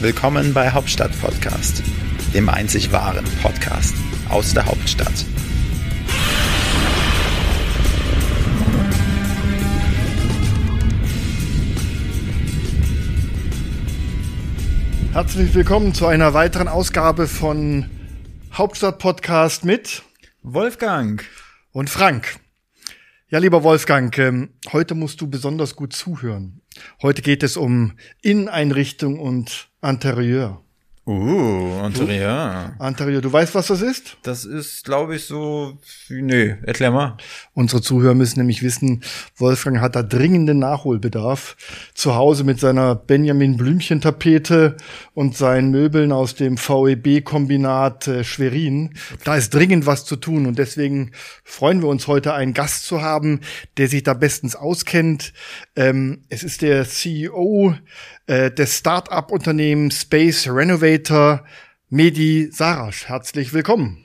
Willkommen bei Hauptstadt Podcast, dem einzig wahren Podcast aus der Hauptstadt. Herzlich willkommen zu einer weiteren Ausgabe von Hauptstadt Podcast mit Wolfgang und Frank. Ja, lieber Wolfgang, ähm, heute musst du besonders gut zuhören. Heute geht es um Inneneinrichtung und Interieur. Uh, Interieur. Interieur, du weißt, was das ist? Das ist, glaube ich, so. Nö, erklär mal. Unsere Zuhörer müssen nämlich wissen, Wolfgang hat da dringenden Nachholbedarf. Zu Hause mit seiner Benjamin Blümchen-Tapete und seinen Möbeln aus dem VEB-Kombinat äh, Schwerin. Da ist dringend was zu tun und deswegen freuen wir uns heute, einen Gast zu haben, der sich da bestens auskennt. Ähm, es ist der CEO äh, des Start-up-Unternehmens Space Renovator, Medi Sarasch. Herzlich willkommen.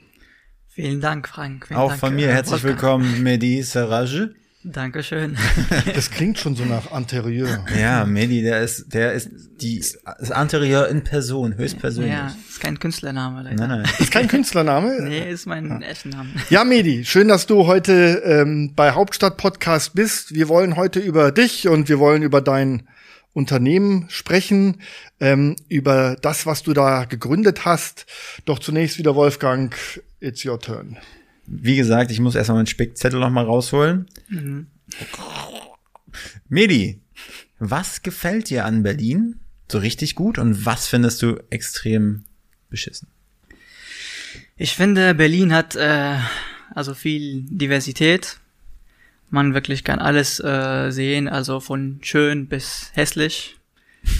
Vielen Dank, Frank. Vielen Auch Dank, von mir äh, herzlich Wolfgang. willkommen, Mehdi Serrage. Dankeschön. Das klingt schon so nach Interieur. Ja, Mehdi, der ist, der ist die, das Interieur in Person, höchstpersönlich. ja, ist kein Künstlername leider. Nein, nein. Ist kein Künstlername? Nee, ist mein echter Name. Ja, Medi, schön, dass du heute ähm, bei Hauptstadt Podcast bist. Wir wollen heute über dich und wir wollen über dein Unternehmen sprechen, ähm, über das, was du da gegründet hast. Doch zunächst wieder Wolfgang, it's your turn. Wie gesagt, ich muss erstmal meinen Spickzettel noch mal rausholen. Medi, was gefällt dir an Berlin so richtig gut und was findest du extrem beschissen? Ich finde, Berlin hat äh, also viel Diversität. Man wirklich kann alles äh, sehen, also von schön bis hässlich.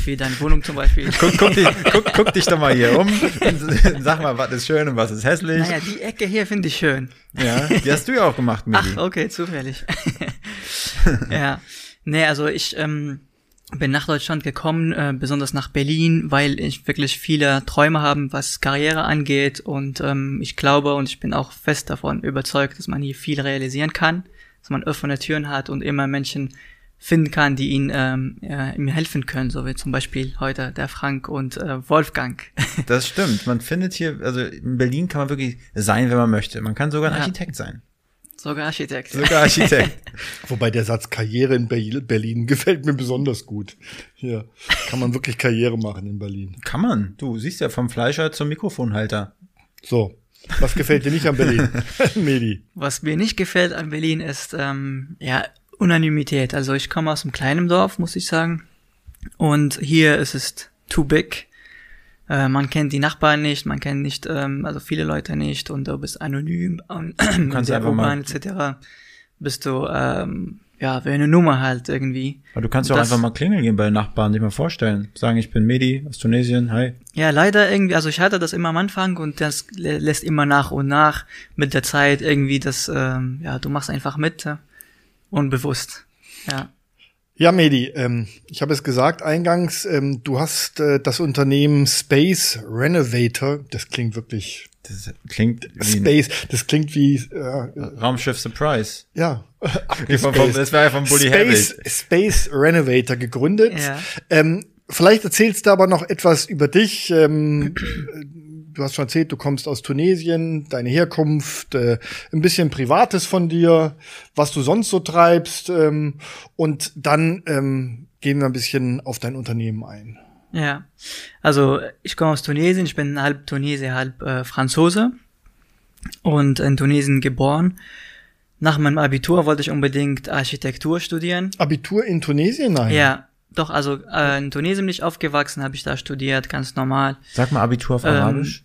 Wie deine Wohnung zum Beispiel. Guck, guck, dich, guck, guck dich doch mal hier um. Sag mal, was ist schön und was ist hässlich. Naja, die Ecke hier finde ich schön. Ja, die hast du ja auch gemacht, Medi. Ach, okay, zufällig. ja. Nee, also ich ähm, bin nach Deutschland gekommen, äh, besonders nach Berlin, weil ich wirklich viele Träume habe, was Karriere angeht. Und ähm, ich glaube und ich bin auch fest davon überzeugt, dass man hier viel realisieren kann, dass man offene Türen hat und immer Menschen finden kann, die ihn ähm, ja, ihm helfen können, so wie zum Beispiel heute der Frank und äh, Wolfgang. Das stimmt. Man findet hier, also in Berlin kann man wirklich sein, wenn man möchte. Man kann sogar ein Ja. Architekt sein. Sogar Architekt. Sogar Architekt. Wobei der Satz Karriere in Be- Berlin gefällt mir besonders gut. Hier kann man wirklich Karriere machen in Berlin. kann man. Du siehst ja vom Fleischer zum Mikrofonhalter. So, was gefällt dir nicht an Berlin, Medi? Was mir nicht gefällt an Berlin ist, ähm, ja, Unanimität. Also ich komme aus einem kleinen Dorf, muss ich sagen. Und hier ist es too big. Äh, man kennt die Nachbarn nicht, man kennt nicht, ähm, also viele Leute nicht und du bist anonym und in kannst der einfach mal- U-Bahn etc. bist du, ähm, ja, wie eine Nummer halt irgendwie. Aber du kannst ja auch einfach mal klingeln gehen bei den Nachbarn, dich mal vorstellen. Sagen, ich bin Medi aus Tunesien, hi. Ja, leider irgendwie, also ich hatte das immer am Anfang und das lä- lässt immer nach und nach mit der Zeit irgendwie das, ähm, ja, du machst einfach mit, äh, unbewusst. Ja. Ja, Medi, ähm, ich habe es gesagt eingangs, ähm, du hast äh, das Unternehmen Space Renovator, das klingt wirklich Das klingt wie Space, das klingt wie äh, Raumschiff Surprise. ja, Wie das war ja von Bully Space. Space Renovator gegründet. Ja. Ähm, vielleicht erzählst du aber noch etwas über dich. Ähm, du hast schon erzählt, du kommst aus Tunesien, deine Herkunft, äh, ein bisschen Privates von dir, was du sonst so treibst. Ähm, und dann ähm, gehen wir ein bisschen auf dein Unternehmen ein. Ja, also ich komme aus Tunesien, ich bin halb Tunesier, halb äh, Franzose und in Tunesien geboren. Nach meinem Abitur wollte ich unbedingt Architektur studieren. Abitur in Tunesien? Nein. Ja, doch, also äh, in Tunesien bin ich aufgewachsen, habe ich da studiert, ganz normal. Sag mal Abitur auf Ähm, Arabisch.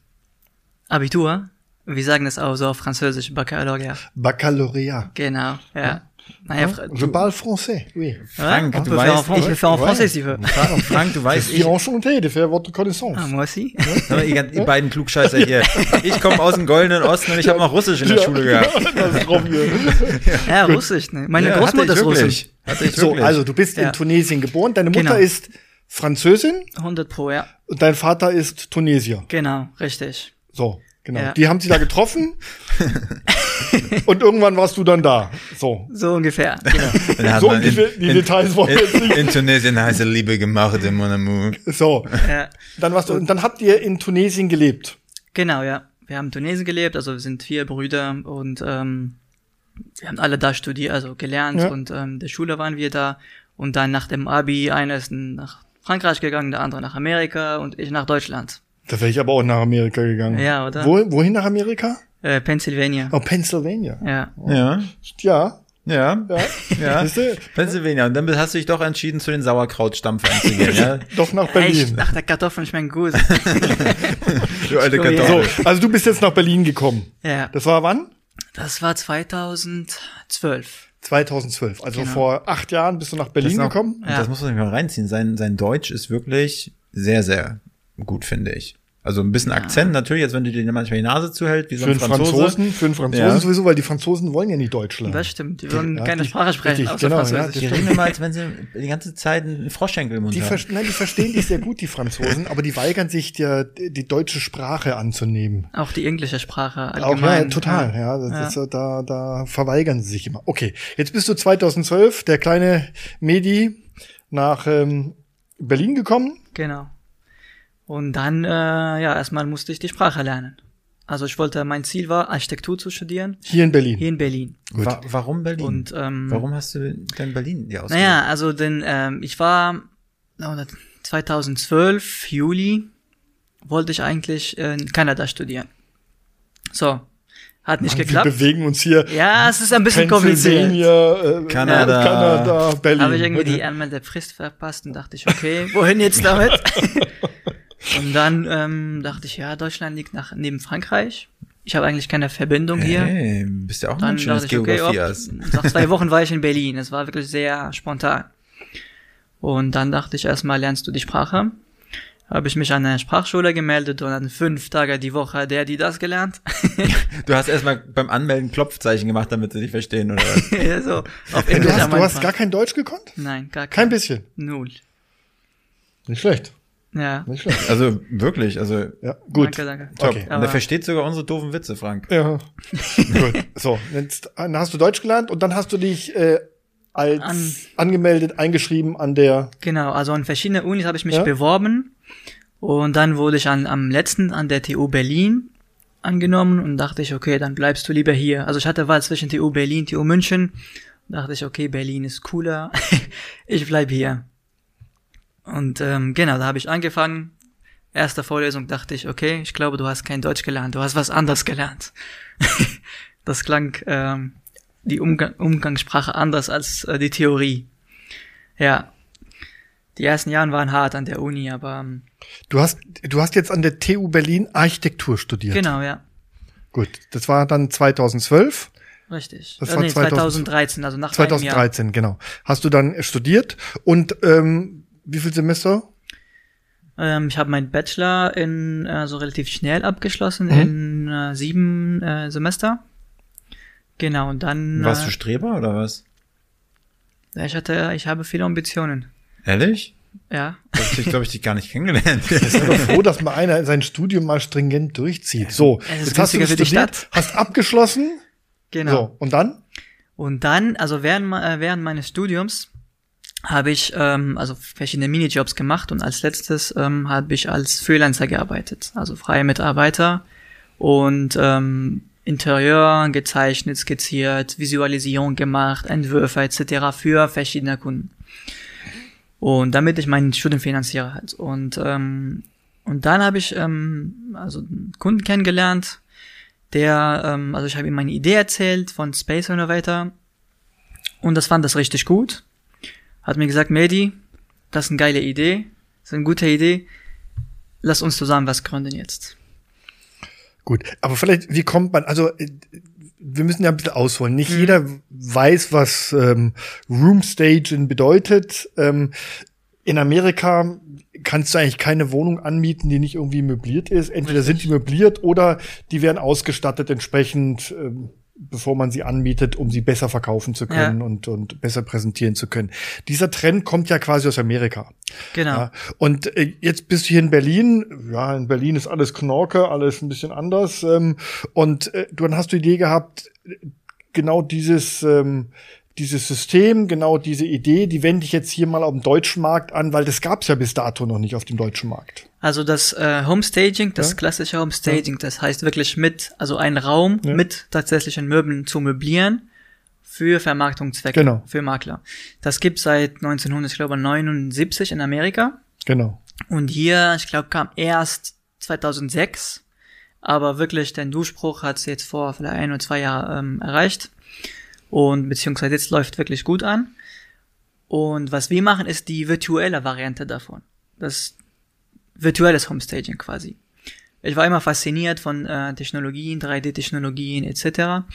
Abitur, wir sagen das auch so auf Französisch, Baccalaureat. Baccalauréat. Genau, ja. Naja, Fra- Je parle français, oui. Frank, on du en weißt, ich peux faire en Ouais. français, si tu veux. Frank, du Je weißt, ich, enchanté de faire votre connaissance. Ah, moi aussi. Mal, ihr, ihr beiden Klugscheißer hier. Ich komme aus dem goldenen Osten und ich habe noch Russisch in der Schule gehabt. Ja, Russisch, ne? Meine Ja, Großmutter ist ich So, also du bist in Ja. Tunesien geboren, deine Mutter Genau. ist Französin 100 pro, ja. und dein Vater ist Tunesier. Genau, richtig. So, genau. Ja. Die haben sie da getroffen Und irgendwann warst du dann da. So. So ungefähr. Genau. So, man die, die Details wollen wir jetzt in, nicht. in Tunesien heiße Liebe gemacht, im Mon amour. So. ja. Dann warst du, und dann habt ihr in Tunesien gelebt. Genau, ja. Wir haben in Tunesien gelebt, also wir sind vier Brüder und ähm, wir haben alle da studiert, also gelernt Ja. und ähm, der Schule waren wir da und dann nach dem Abi, einer ist nach Frankreich gegangen, der andere nach Amerika und ich nach Deutschland. Da wäre ich aber auch nach Amerika gegangen. Ja, oder? Wo, wohin nach Amerika? Äh, Pennsylvania. Oh, Pennsylvania. Ja. Ja, Ja. ja, Ja. ja. Du? Pennsylvania. Und dann hast du dich doch entschieden, zu den Sauerkrautstampfern zu gehen, ja? Doch nach Echt? Berlin. Ach, der Kartoffeln schmecken gut. Du alte Oh, ja. Kartoffel. So, also du bist jetzt nach Berlin gekommen. ja. Das war wann? Das war 2012. 2012. Also Genau. vor acht Jahren bist du nach Das Berlin noch- gekommen. Und Das muss man sich mal reinziehen. Sein, sein Deutsch ist wirklich sehr, sehr gut, finde ich. Also ein bisschen Akzent natürlich, als wenn du dir manchmal die Nase zuhält, wie so Für ein einen Franzose. Franzosen, für einen Franzosen Ja. sowieso, weil die Franzosen wollen ja nicht Deutsch lernen. Das stimmt. Die würden Ja, keine die- Sprache sprechen, richtig, genau, ja, Französisch. Die reden immer, als wenn sie die ganze Zeit einen Froschschenkel im Mund Die, haben. ver nein, die verstehen dich sehr gut, die Franzosen, aber die weigern sich, der, die deutsche Sprache anzunehmen. Auch die englische Sprache Auch, ja, allgemein. total, ja. Das Ist, da, da verweigern sie sich immer. Okay, jetzt bist du 2012, der kleine Medi, nach ähm, Berlin gekommen. Genau. Und dann, äh, ja, erstmal musste ich die Sprache lernen. Also ich wollte, mein Ziel war, Architektur zu studieren, Hier in Berlin. hier in Berlin. Gut. Wa warum Berlin? Und ähm, warum hast du denn Berlin dir ausgesucht? Naja, also denn ähm, ich war oder 2012 Juli wollte ich eigentlich in Kanada studieren. So, hat nicht Wir geklappt. bewegen uns hier Ja, es ist ein bisschen kompliziert. Pennsylvania, äh, Kanada. Kanada, Berlin. Habe ich irgendwie die Anmeldefrist verpasst und dachte ich, okay, wohin jetzt damit? und dann ähm, dachte ich, ja, Deutschland liegt nach, neben Frankreich. Ich habe eigentlich keine Verbindung hier. Hey, bist ja auch Dann ein schönes dachte ich, okay, hast. nach zwei Wochen war ich in Berlin. Es war wirklich sehr spontan. Und dann dachte ich erstmal, lernst du die Sprache? Habe ich mich an eine Sprachschule gemeldet und dann fünf Tage die Woche der, die das gelernt. Du hast erstmal beim Anmelden Klopfzeichen gemacht, damit sie dich verstehen, oder was? so, auf Du Englisch hast, am du hast gar kein Deutsch gekonnt? Nein, gar Kein kein. bisschen. Null. Nicht schlecht. Ja. Nicht schlecht. Also wirklich, also Ja, gut. Danke, danke. top. Okay. Und der Aber- versteht sogar unsere doofen Witze, Frank. Ja. Gut. So, jetzt dann hast du Deutsch gelernt und dann hast du dich äh, als An- angemeldet, eingeschrieben an der. Genau, also an verschiedene Unis habe ich mich Ja. beworben und dann wurde ich an, am letzten an der TU Berlin angenommen und dachte ich, okay, dann bleibst du lieber hier. Also ich hatte Wahl zwischen TU Berlin, TU München. Dachte ich, okay, Berlin ist cooler. ich bleib hier. Und ähm, genau, da habe ich angefangen. Erste Vorlesung dachte ich, okay, ich glaube, du hast kein Deutsch gelernt, du hast was anderes gelernt. das klang ähm, die Umgang Umgangssprache anders als äh, die Theorie. Ja, die ersten Jahre waren hart an der Uni, aber ähm, Du hast, du hast jetzt an der TU Berlin Architektur studiert. genau, ja, Gut, das war dann 2012, richtig. Das Äh, war nee, 2000 2013, also nach einem Jahr. 2013, genau. Hast du dann studiert und ähm, wie viel Semester? Ähm, ich habe meinen Bachelor in äh, so relativ schnell abgeschlossen Mhm. in äh, sieben äh, Semester. Genau, und dann Warst äh, du Streber oder was? ich hatte, ich habe viele Ambitionen. Ehrlich? Ja, Das ich, glaube ich, dich gar nicht kennengelernt. Ich bin froh, dass mal einer sein Studium mal stringent durchzieht. So, jetzt hast du studiert, Stadt. hast abgeschlossen. genau. So, und dann? Und dann, also während, äh, während meines Studiums habe ich ähm, also verschiedene Minijobs gemacht und als letztes ähm, habe ich als Freelancer gearbeitet, also freie Mitarbeiter und ähm, Interieur gezeichnet, skizziert, Visualisierung gemacht, Entwürfe etc. für verschiedene Kunden. Und damit ich mein Studium finanziere halt. Und, ähm, und dann habe ich ähm, also einen Kunden kennengelernt, der, ähm, also ich habe ihm meine Idee erzählt von Space Innovator und das fand das richtig gut. Hat mir gesagt, Medi, das ist eine geile Idee, das ist eine gute Idee, lass uns zusammen was gründen jetzt. Gut, aber vielleicht, wie kommt man, also äh, wir müssen ja ein bisschen ausholen. Mhm. Nicht jeder weiß, was ähm, Room Staging bedeutet. Ähm, in Amerika kannst du eigentlich keine Wohnung anmieten, die nicht irgendwie möbliert ist. Entweder sind die möbliert oder die werden ausgestattet entsprechend ähm, bevor man sie anmietet, um sie besser verkaufen zu können Ja. und, und besser präsentieren zu können. Dieser Trend kommt ja quasi aus Amerika. Genau. Ja, und äh, jetzt bist du hier in Berlin. Ja, in Berlin ist alles Knorke, alles ein bisschen anders. Ähm, und äh, dann hast du die Idee gehabt, äh, genau dieses, ähm, dieses System, genau diese Idee, die wende ich jetzt hier mal auf dem deutschen Markt an, weil das gab's ja bis dato noch nicht auf dem deutschen Markt. Also das äh, Homestaging, das Ja. klassische Homestaging, das heißt wirklich mit, also einen Raum Ja. mit tatsächlichen Möbeln zu möblieren für Vermarktungszwecke, Genau. für Makler. Das gibt seit 1979 in Amerika Genau. und hier, ich glaube, kam erst 2006, aber wirklich den Durchbruch hat es jetzt vor vielleicht ein oder zwei Jahren ähm, erreicht und beziehungsweise jetzt läuft wirklich gut an. Und was wir machen, ist die virtuelle Variante davon. Das virtuelles Homestaging quasi. Ich war immer fasziniert von äh, Technologien, 3D-Technologien etc.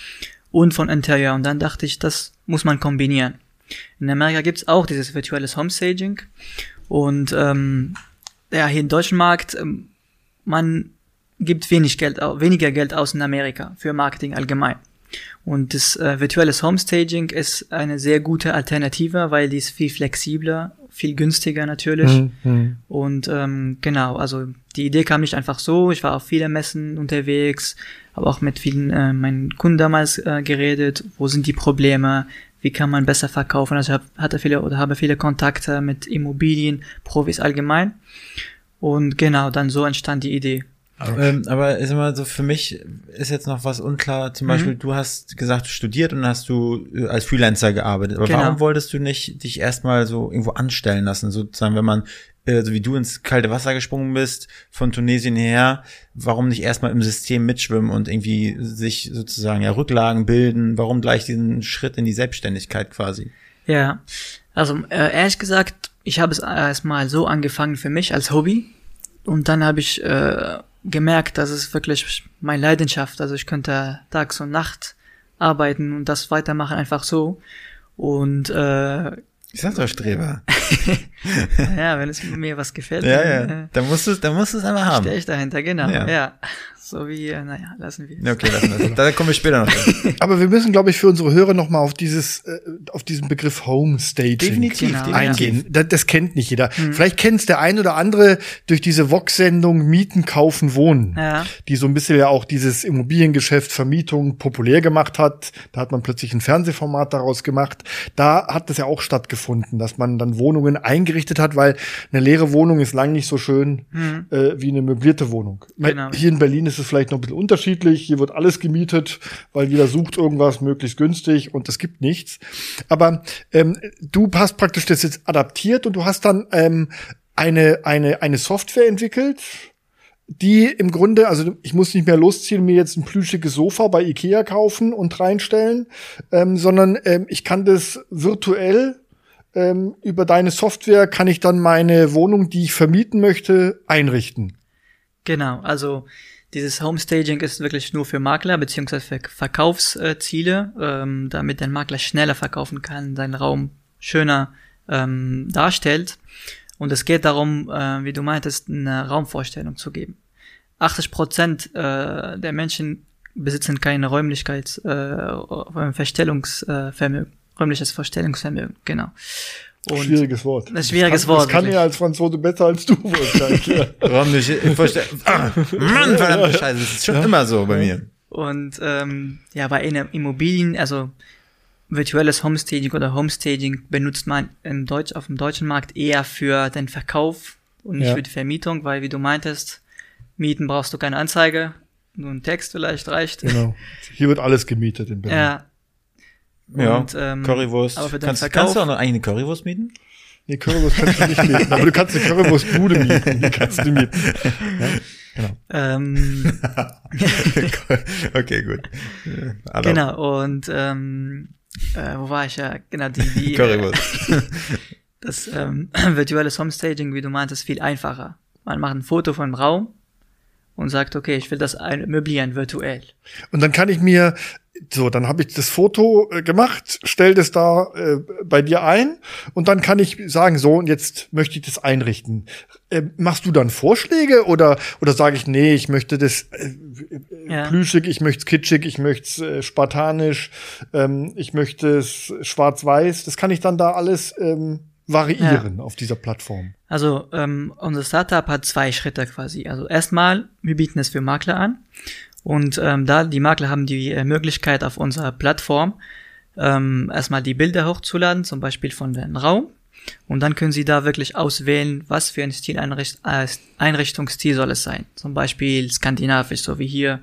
und von Interieur. Und dann dachte ich, das muss man kombinieren. In Amerika gibt's auch dieses virtuelles Homestaging. Und ähm, ja, hier im deutschen Markt, ähm, man gibt wenig Geld, weniger Geld aus in Amerika für Marketing allgemein. Und das äh, virtuelles Homestaging ist eine sehr gute Alternative, weil die ist viel flexibler, viel günstiger natürlich. Mhm. Und ähm, genau, also die Idee kam nicht einfach so. Ich war auf viele Messen unterwegs, habe auch mit vielen äh, meinen Kunden damals äh, geredet. Wo sind die Probleme? Wie kann man besser verkaufen? Also ich hab, hatte viele oder habe viele Kontakte mit Immobilien, Profis allgemein. Und genau, dann so entstand die Idee. Ähm, aber ist immer so, für mich ist jetzt noch was unklar. Zum Beispiel, du hast gesagt, du studiert und hast du äh, als Freelancer gearbeitet. Aber Genau. warum wolltest du nicht dich erstmal so irgendwo anstellen lassen? Sozusagen, wenn man, äh, so wie du ins kalte Wasser gesprungen bist, von Tunesien her, warum nicht erstmal im System mitschwimmen und irgendwie sich sozusagen ja Rücklagen bilden? Warum gleich diesen Schritt in die Selbstständigkeit quasi? Ja, also äh, ehrlich gesagt, ich habe es erstmal so angefangen für mich als Hobby und dann habe ich äh, gemerkt, dass es wirklich meine Leidenschaft, also ich könnte tags und Nacht arbeiten und das weitermachen einfach so und äh, Ich sag doch Streber. ja, wenn es mir was gefällt, Ja, dann ja. Da musst du, da musst du es einfach äh, haben. stehe ich dahinter, genau, Ja. ja. So wie, äh, naja, lassen wir es. Ja, okay, lassen wir das. Da kommen wir später noch. Aber wir müssen, glaube ich, für unsere Hörer noch mal auf dieses, äh, auf diesen Begriff Homestaging Definitiv, Genau. definitiv. eingehen. Das, das kennt nicht jeder. Vielleicht kennt es der ein oder andere durch diese Vox-Sendung Mieten, Kaufen, Wohnen, Ja. die so ein bisschen ja auch dieses Immobiliengeschäft, Vermietung populär gemacht hat. Da hat man plötzlich ein Fernsehformat daraus gemacht. Da hat das ja auch stattgefunden, dass man dann Wohnungen eingerichtet hat, weil eine leere Wohnung ist lang nicht so schön äh, wie eine möblierte Wohnung. Genau. Hier in Berlin ist es vielleicht noch ein bisschen unterschiedlich. Hier wird alles gemietet, weil jeder sucht irgendwas möglichst günstig und es gibt nichts. Aber ähm, du hast praktisch das jetzt adaptiert und du hast dann ähm, eine, eine, eine Software entwickelt, die im Grunde, also ich muss nicht mehr losziehen, mir jetzt ein plüschiges Sofa bei Ikea kaufen und reinstellen, ähm, sondern ähm, ich kann das virtuell ähm, über deine Software kann ich dann meine Wohnung, die ich vermieten möchte, einrichten. Genau, also dieses Homestaging ist wirklich nur für Makler beziehungsweise für Verkaufsziele, ähm, damit der Makler schneller verkaufen kann, seinen Raum schöner ähm, darstellt. Und es geht darum, äh, wie du meintest, eine Raumvorstellung zu geben. 80 Prozent äh, der Menschen besitzen keine Räumlichkeits, äh, Verstellungsvermögen, räumliches Verstellungsvermögen, genau. Und schwieriges Wort. Ein schwieriges das kann, Wort, Das kann wirklich. ja als Franzose besser als du, Wolfgang. ja. Räumliche Vorstell ah, Mann, verdammte Scheiße, das ist schon immer so bei mir. Und ähm, ja, bei Immobilien, also virtuelles Homestaging oder Homestaging benutzt man im Deutsch, auf dem deutschen Markt eher für den Verkauf und nicht Ja. für die Vermietung, weil wie du meintest, Mieten brauchst du keine Anzeige, nur ein Text vielleicht reicht. Genau. Hier wird alles gemietet in Berlin. Ja. Ja, Und, ähm, Currywurst. aber für den kannst, Verkauf- kannst du auch noch eine Currywurst mieten? Nee, Currywurst kannst du nicht mieten, aber du kannst eine Currywurstbude mieten. Die kannst du mieten. Ja, genau. Ähm, okay, gut. Also, genau, und ähm, äh, wo war ich ja? Genau, die, die äh, Currywurst. das ähm, virtuelles Homestaging, wie du meintest, viel einfacher. Man macht ein Foto von dem Raum und sagt, okay, ich will das ein- möblieren virtuell. Und dann kann ich mir, so, dann habe ich das Foto äh, gemacht, stell das da äh, bei dir ein und dann kann ich sagen, so, und jetzt möchte ich das einrichten. Äh, machst du dann Vorschläge oder, oder sage ich, nee, ich möchte das äh, Ja. plüschig, ich möchte es kitschig, ich möchte es äh, spartanisch, ähm, ich möchte es schwarz-weiß. Das kann ich dann da alles ähm, variieren auf dieser Plattform. Also ähm, unser Startup hat zwei Schritte quasi. Also erstmal, wir bieten es für Makler an und ähm, da die Makler haben die äh, Möglichkeit auf unserer Plattform ähm, erstmal die Bilder hochzuladen, zum Beispiel von dem Raum und dann können sie da wirklich auswählen, was für ein Stileinricht äh, Einrichtungsstil soll es sein. Zum Beispiel skandinavisch, so wie hier,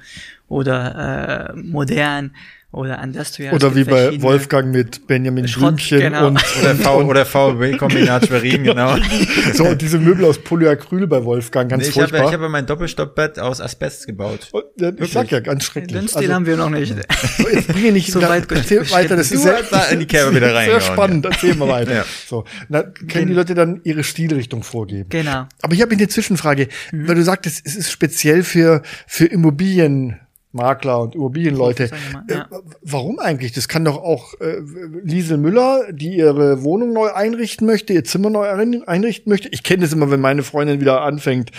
oder äh, modern oder industrial. Es Oder wie bei Wolfgang mit Benjamin Schrott, Blümchen genau. und, Oder, v, oder VW-Kombinat Schwerin, genau. so und diese Möbel aus Polyacryl bei Wolfgang, ganz Nee, ich habe furchtbar. ich hab mein Doppelstockbett aus Asbest gebaut. Und, ja, ich sag ja, ganz schrecklich. Den Stil haben wir noch nicht. so, jetzt bringe nicht So weit erzähl weiter, das ist sehr, da in die Kerbe wieder sehr reingehauen, spannend, erzähl mal weiter. Ja. So, na, können die Leute dann ihre Stilrichtung vorgeben. Genau. Aber ich habe eine Zwischenfrage, Mhm. weil du sagtest, es ist speziell für, für Immobilienmakler und Immobilienleute. Äh, ja. Warum eigentlich? Das kann doch auch äh, Liesel Müller, die ihre Wohnung neu einrichten möchte, ihr Zimmer neu ein- einrichten möchte. Ich kenne das immer, wenn meine Freundin wieder anfängt,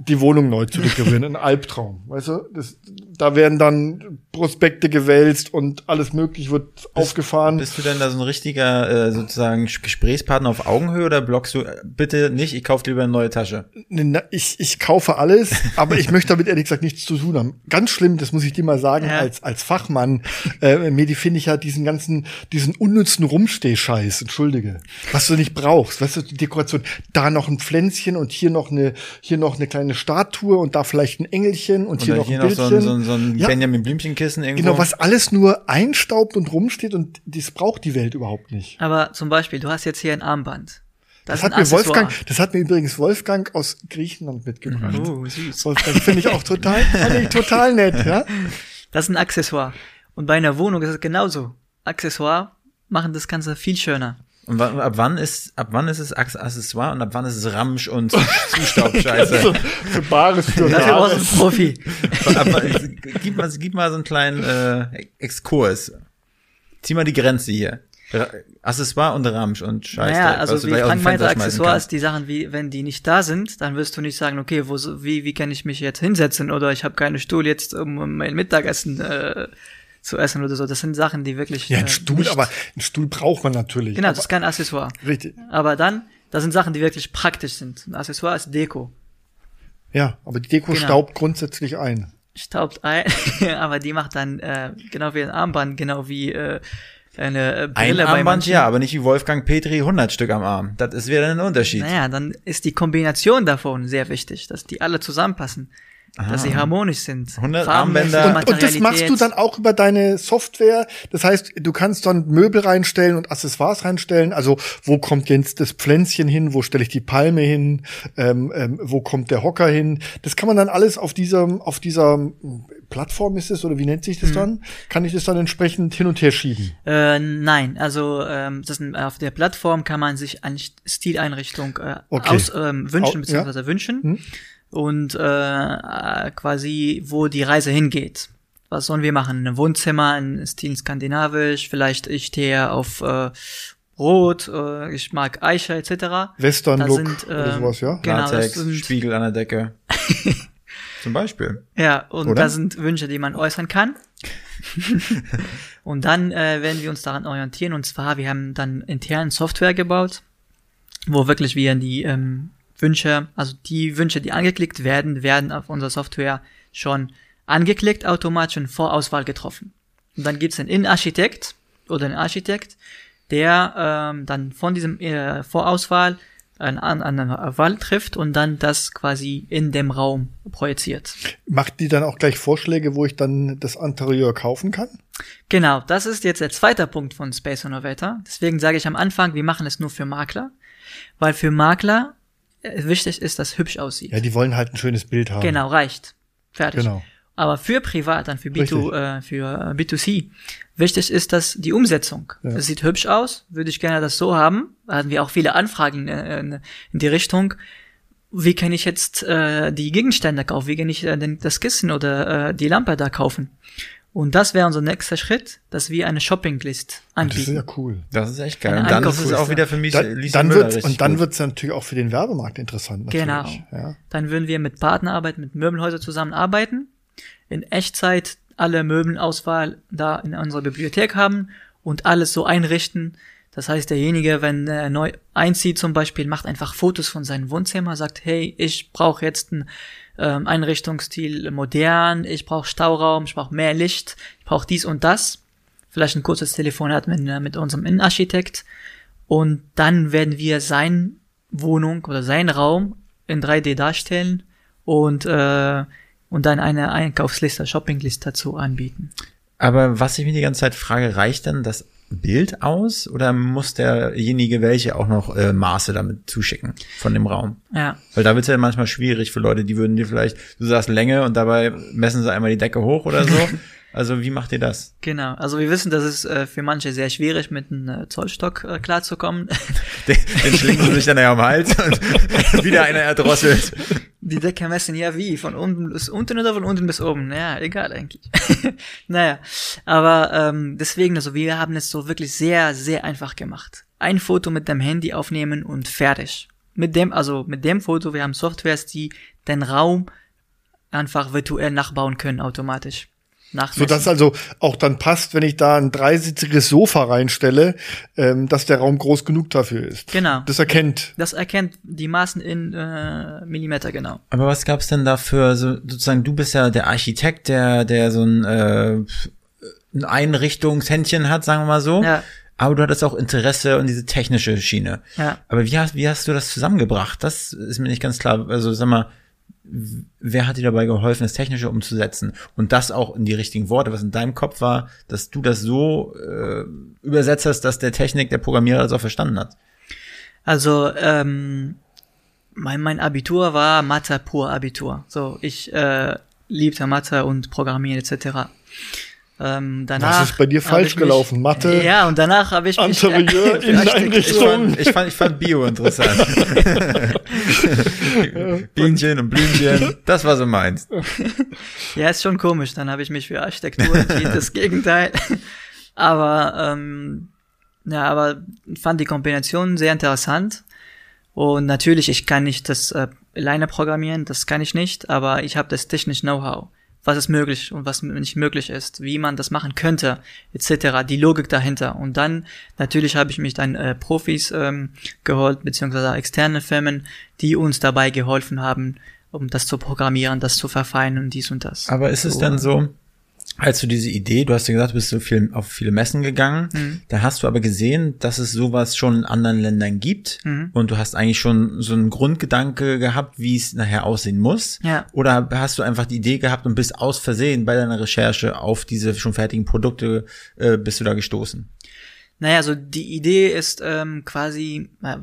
die Wohnung neu zu dekorieren. Ein Albtraum. Weißt du? Das, da werden dann Prospekte gewälzt und alles möglich wird aufgefahren. Bist du denn da so ein richtiger äh, sozusagen Gesprächspartner auf Augenhöhe oder blockst du äh, bitte nicht, ich kauf dir lieber eine neue Tasche? Ne, na, Ich, ich kaufe alles, aber ich möchte damit ehrlich gesagt nichts zu tun haben. Ganz schlimm, das muss ich dir mal sagen, Ja. als, als Fachmann. Äh, Medi finde ich ja diesen ganzen, diesen unnützen Rumstehscheiß, entschuldige. Was du nicht brauchst, weißt du, die Dekoration. Da noch ein Pflänzchen und hier noch eine, hier noch eine kleine Statue und da vielleicht ein Engelchen und hier Oder noch hier ein noch so Bildchen. ein, so ein, so ein Ja. Benjamin Blümchenkissen irgendwo? Genau, was alles nur einstaubt und rumsteht und das braucht die Welt überhaupt nicht. Aber zum Beispiel, du hast jetzt hier ein Armband. Das, ist hat mir Wolfgang, das hat mir übrigens Wolfgang aus Griechenland mitgebracht. Oh, süß. Wolfgang finde ich auch total, fand ich total nett, ja. Das ist ein Accessoire. Und bei einer Wohnung ist es genauso. Accessoire machen das Ganze viel schöner. Und ab wann ist, ab wann ist es Ac- Accessoire und ab wann ist es Ramsch und Zustaubscheiße? So, für Bares, für Dafür brauchst du einen. Profi. ab, wann- gib, mal, gib mal so einen kleinen äh, Exkurs. Zieh mal die Grenze hier. Accessoire und Ramsch und Scheiße. Naja, also was wie Frank meinte, Accessoires, kannst. die Sachen, wie wenn die nicht da sind, dann wirst du nicht sagen, okay, wo, wie, wie kann ich mich jetzt hinsetzen oder ich habe keinen Stuhl jetzt, um mein Mittagessen äh, zu essen oder so. Das sind Sachen, die wirklich. Ja, ein äh, Stuhl, nicht- aber ein Stuhl braucht man natürlich. Genau, aber, das ist kein Accessoire. richtig. Aber dann, das sind Sachen, die wirklich praktisch sind. Ein Accessoire ist Deko. Ja, aber die Deko Genau. staubt grundsätzlich ein. Staubt ein, aber die macht dann äh, genau wie ein Armband, genau wie äh, eine äh, Ein Brille bei Armband, manchen. ja, aber nicht wie Wolfgang Petri 100 Stück am Arm. Das ist wieder ein Unterschied. Naja, dann ist die Kombination davon sehr wichtig, dass die alle zusammenpassen, dass sie harmonisch sind. 100 Farben, Armbänder. Und, und das machst du dann auch über deine Software. Das heißt, du kannst dann Möbel reinstellen und Accessoires reinstellen. Also wo kommt jetzt das Pflänzchen hin? Wo stelle ich die Palme hin? Ähm, ähm, wo kommt der Hocker hin? Das kann man dann alles auf dieser, auf dieser hm, Plattform ist es oder wie nennt sich das dann? Kann ich das dann entsprechend hin und her schieben? Äh, nein, also ähm, das auf der Plattform kann man sich eine Stileinrichtung äh, Okay. aus, ähm, wünschen Au- ja. beziehungsweise wünschen Hm. Und äh, äh, quasi wo die Reise hingeht. Was sollen wir machen? Ein Wohnzimmer in Stil skandinavisch, vielleicht ich stehe auf äh, Rot, äh, ich mag Eiche etc. Western Look sind, oder ähm, sowas, ja? Genau, das Latex, sind- Spiegel an der Decke. Zum Beispiel. Ja, und Oder? da sind Wünsche, die man äußern kann. und dann äh, werden wir uns daran orientieren. Und zwar, wir haben dann intern Software gebaut, wo wirklich wir die ähm, Wünsche, also die Wünsche, die angeklickt werden, werden auf unserer Software schon angeklickt, automatisch in Vorauswahl getroffen. Und dann gibt's einen Innenarchitekt oder einen Architekt, der ähm, dann von diesem äh, Vorauswahl eine, an- eine Wahl trifft und dann das quasi in dem Raum projiziert. Macht die dann auch gleich Vorschläge, wo ich dann das Interieur kaufen kann? Genau, das ist jetzt der zweite Punkt von Space Innovator. Deswegen sage ich am Anfang, wir machen es nur für Makler, weil für Makler wichtig ist, dass hübsch aussieht. Ja, die wollen halt ein schönes Bild haben. Genau, reicht. Fertig. Genau. Aber für Privat, dann für, B2, Richtig. äh, für äh, B2C, wichtig ist das die Umsetzung. Ja. Es sieht hübsch aus, würde ich gerne das so haben. Da hatten wir auch viele Anfragen äh, in, in die Richtung. wie kann ich jetzt äh, die Gegenstände kaufen? Wie kann ich äh, den, das Kissen oder äh, die Lampe da kaufen? Und das wäre unser nächster Schritt, dass wir eine Shoppinglist anbieten. Das ist ja cool. Das ist echt geil. Eine Und dann ist es auch wieder für mich Da, Lisa dann Müller wird, und dann gut. wird's natürlich auch für den Werbemarkt interessant. Natürlich. Genau. Ja. Dann würden wir mit Partnerarbeit, mit Möbelhäusern zusammenarbeiten, in Echtzeit alle Möbelauswahl da in unserer Bibliothek haben und alles so einrichten. Das heißt, derjenige, wenn er neu einzieht zum Beispiel, macht einfach Fotos von seinem Wohnzimmer, sagt, hey, ich brauche jetzt einen ähm, Einrichtungsstil modern, ich brauche Stauraum, ich brauche mehr Licht, ich brauche dies und das. Vielleicht ein kurzes Telefonat mit, mit unserem Innenarchitekt. Und dann werden wir sein Wohnung oder sein Raum in 3D darstellen und, äh, und dann eine Einkaufsliste, Shoppingliste dazu anbieten. Aber was ich mir die ganze Zeit frage, reicht denn das Bild aus oder muss derjenige welche auch noch äh, Maße damit zuschicken von dem Raum? Ja. Weil da wird es ja manchmal schwierig für Leute, die würden dir vielleicht, du sagst Länge und dabei messen sie einmal die Decke hoch oder so. Also wie macht ihr das? Genau, also wir wissen, dass es äh, für manche sehr schwierig mit einem äh, Zollstock äh, klarzukommen. Den, den schlingen sie sich dann ja am Hals und wieder einer erdrosselt. Die Decke messen ja wie, von unten bis unten oder von unten bis oben. Ja, egal eigentlich. naja, aber ähm, deswegen, also wir haben es so wirklich sehr, sehr einfach gemacht. Ein Foto mit dem Handy aufnehmen und fertig. Mit dem, also mit dem Foto, wir haben Softwares, die den Raum einfach virtuell nachbauen können automatisch. So Nachmessen. dass also auch dann passt, wenn ich da ein dreisitziges Sofa reinstelle, ähm, dass der Raum groß genug dafür ist. Genau. Das erkennt. Das erkennt die Maßen in äh, Millimeter genau. Aber was gab's denn da für, so, sozusagen, du bist ja der Architekt, der, der so ein, äh, ein Einrichtungshändchen hat, sagen wir mal so. Ja. Aber du hattest auch Interesse und diese technische Schiene. Ja. Aber wie hast, wie hast du das zusammengebracht? Das ist mir nicht ganz klar. Also sag mal, wer hat dir dabei geholfen, das Technische umzusetzen? Und das auch in die richtigen Worte, was in deinem Kopf war, dass du das so äh, übersetzt hast, dass der Technik, der Programmierer das auch verstanden hat. Also ähm, mein, mein Abitur war Mathe pur Abitur. So, ich äh, liebte Mathe und Programmieren etc. Ähm, danach Was ist bei dir falsch ich mich- gelaufen? Mathe? Ja, und danach habe ich mich Interieur, für Architektur- Inneneinrichtung. Ich fand, ich fand Bio interessant. Bienchen und Blümchen, das war so meins. Ja, ist schon komisch. Dann habe ich mich für Architektur entschieden, das Gegenteil. Aber ähm, ja, aber fand die Kombination sehr interessant. Und natürlich, ich kann nicht das äh, alleine programmieren, das kann ich nicht, aber ich habe das technische Know-how, was ist möglich und was nicht möglich ist, wie man das machen könnte, etc., die Logik dahinter. Und dann, natürlich habe ich mich dann äh, Profis ähm, geholt, beziehungsweise externe Firmen, die uns dabei geholfen haben, um das zu programmieren, das zu verfeinern und dies und das. Aber ist es dann so, als du diese Idee, du hast ja gesagt, du bist so viel auf viele Messen gegangen, Mhm. da hast du aber gesehen, dass es sowas schon in anderen Ländern gibt Mhm. und du hast eigentlich schon so einen Grundgedanke gehabt, wie es nachher aussehen muss. Ja. Oder hast du einfach die Idee gehabt und bist aus Versehen bei deiner Recherche auf diese schon fertigen Produkte, äh, bist du da gestoßen? Naja, also die Idee ist ähm, quasi, äh,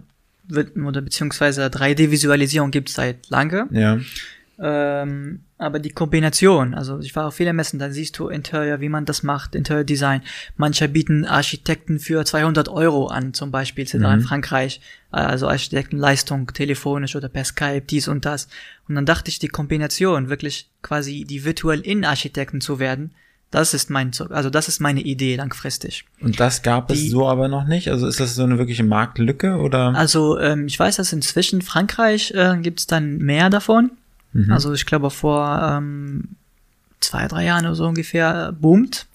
wird, oder beziehungsweise 3D-Visualisierung gibt es seit lange. Ja. Ähm, aber die Kombination, also ich war auf viele Messen, da siehst du Interior, wie man das macht, Interior Design. Manche bieten Architekten für 200 Euro an, zum Beispiel sind in Frankreich, äh, also Architektenleistung, telefonisch oder per Skype, dies und das. Und dann dachte ich, die Kombination, wirklich quasi die virtuell Innenarchitekten zu werden, das ist mein, also das ist meine Idee langfristig. Und das gab es Die- so aber noch nicht? Also ist das so eine wirkliche Marktlücke oder? Also ähm, ich weiß, dass inzwischen Frankreich äh, gibt es dann mehr davon. Also ich glaube vor ähm, zwei, drei Jahren oder so ungefähr äh, boomt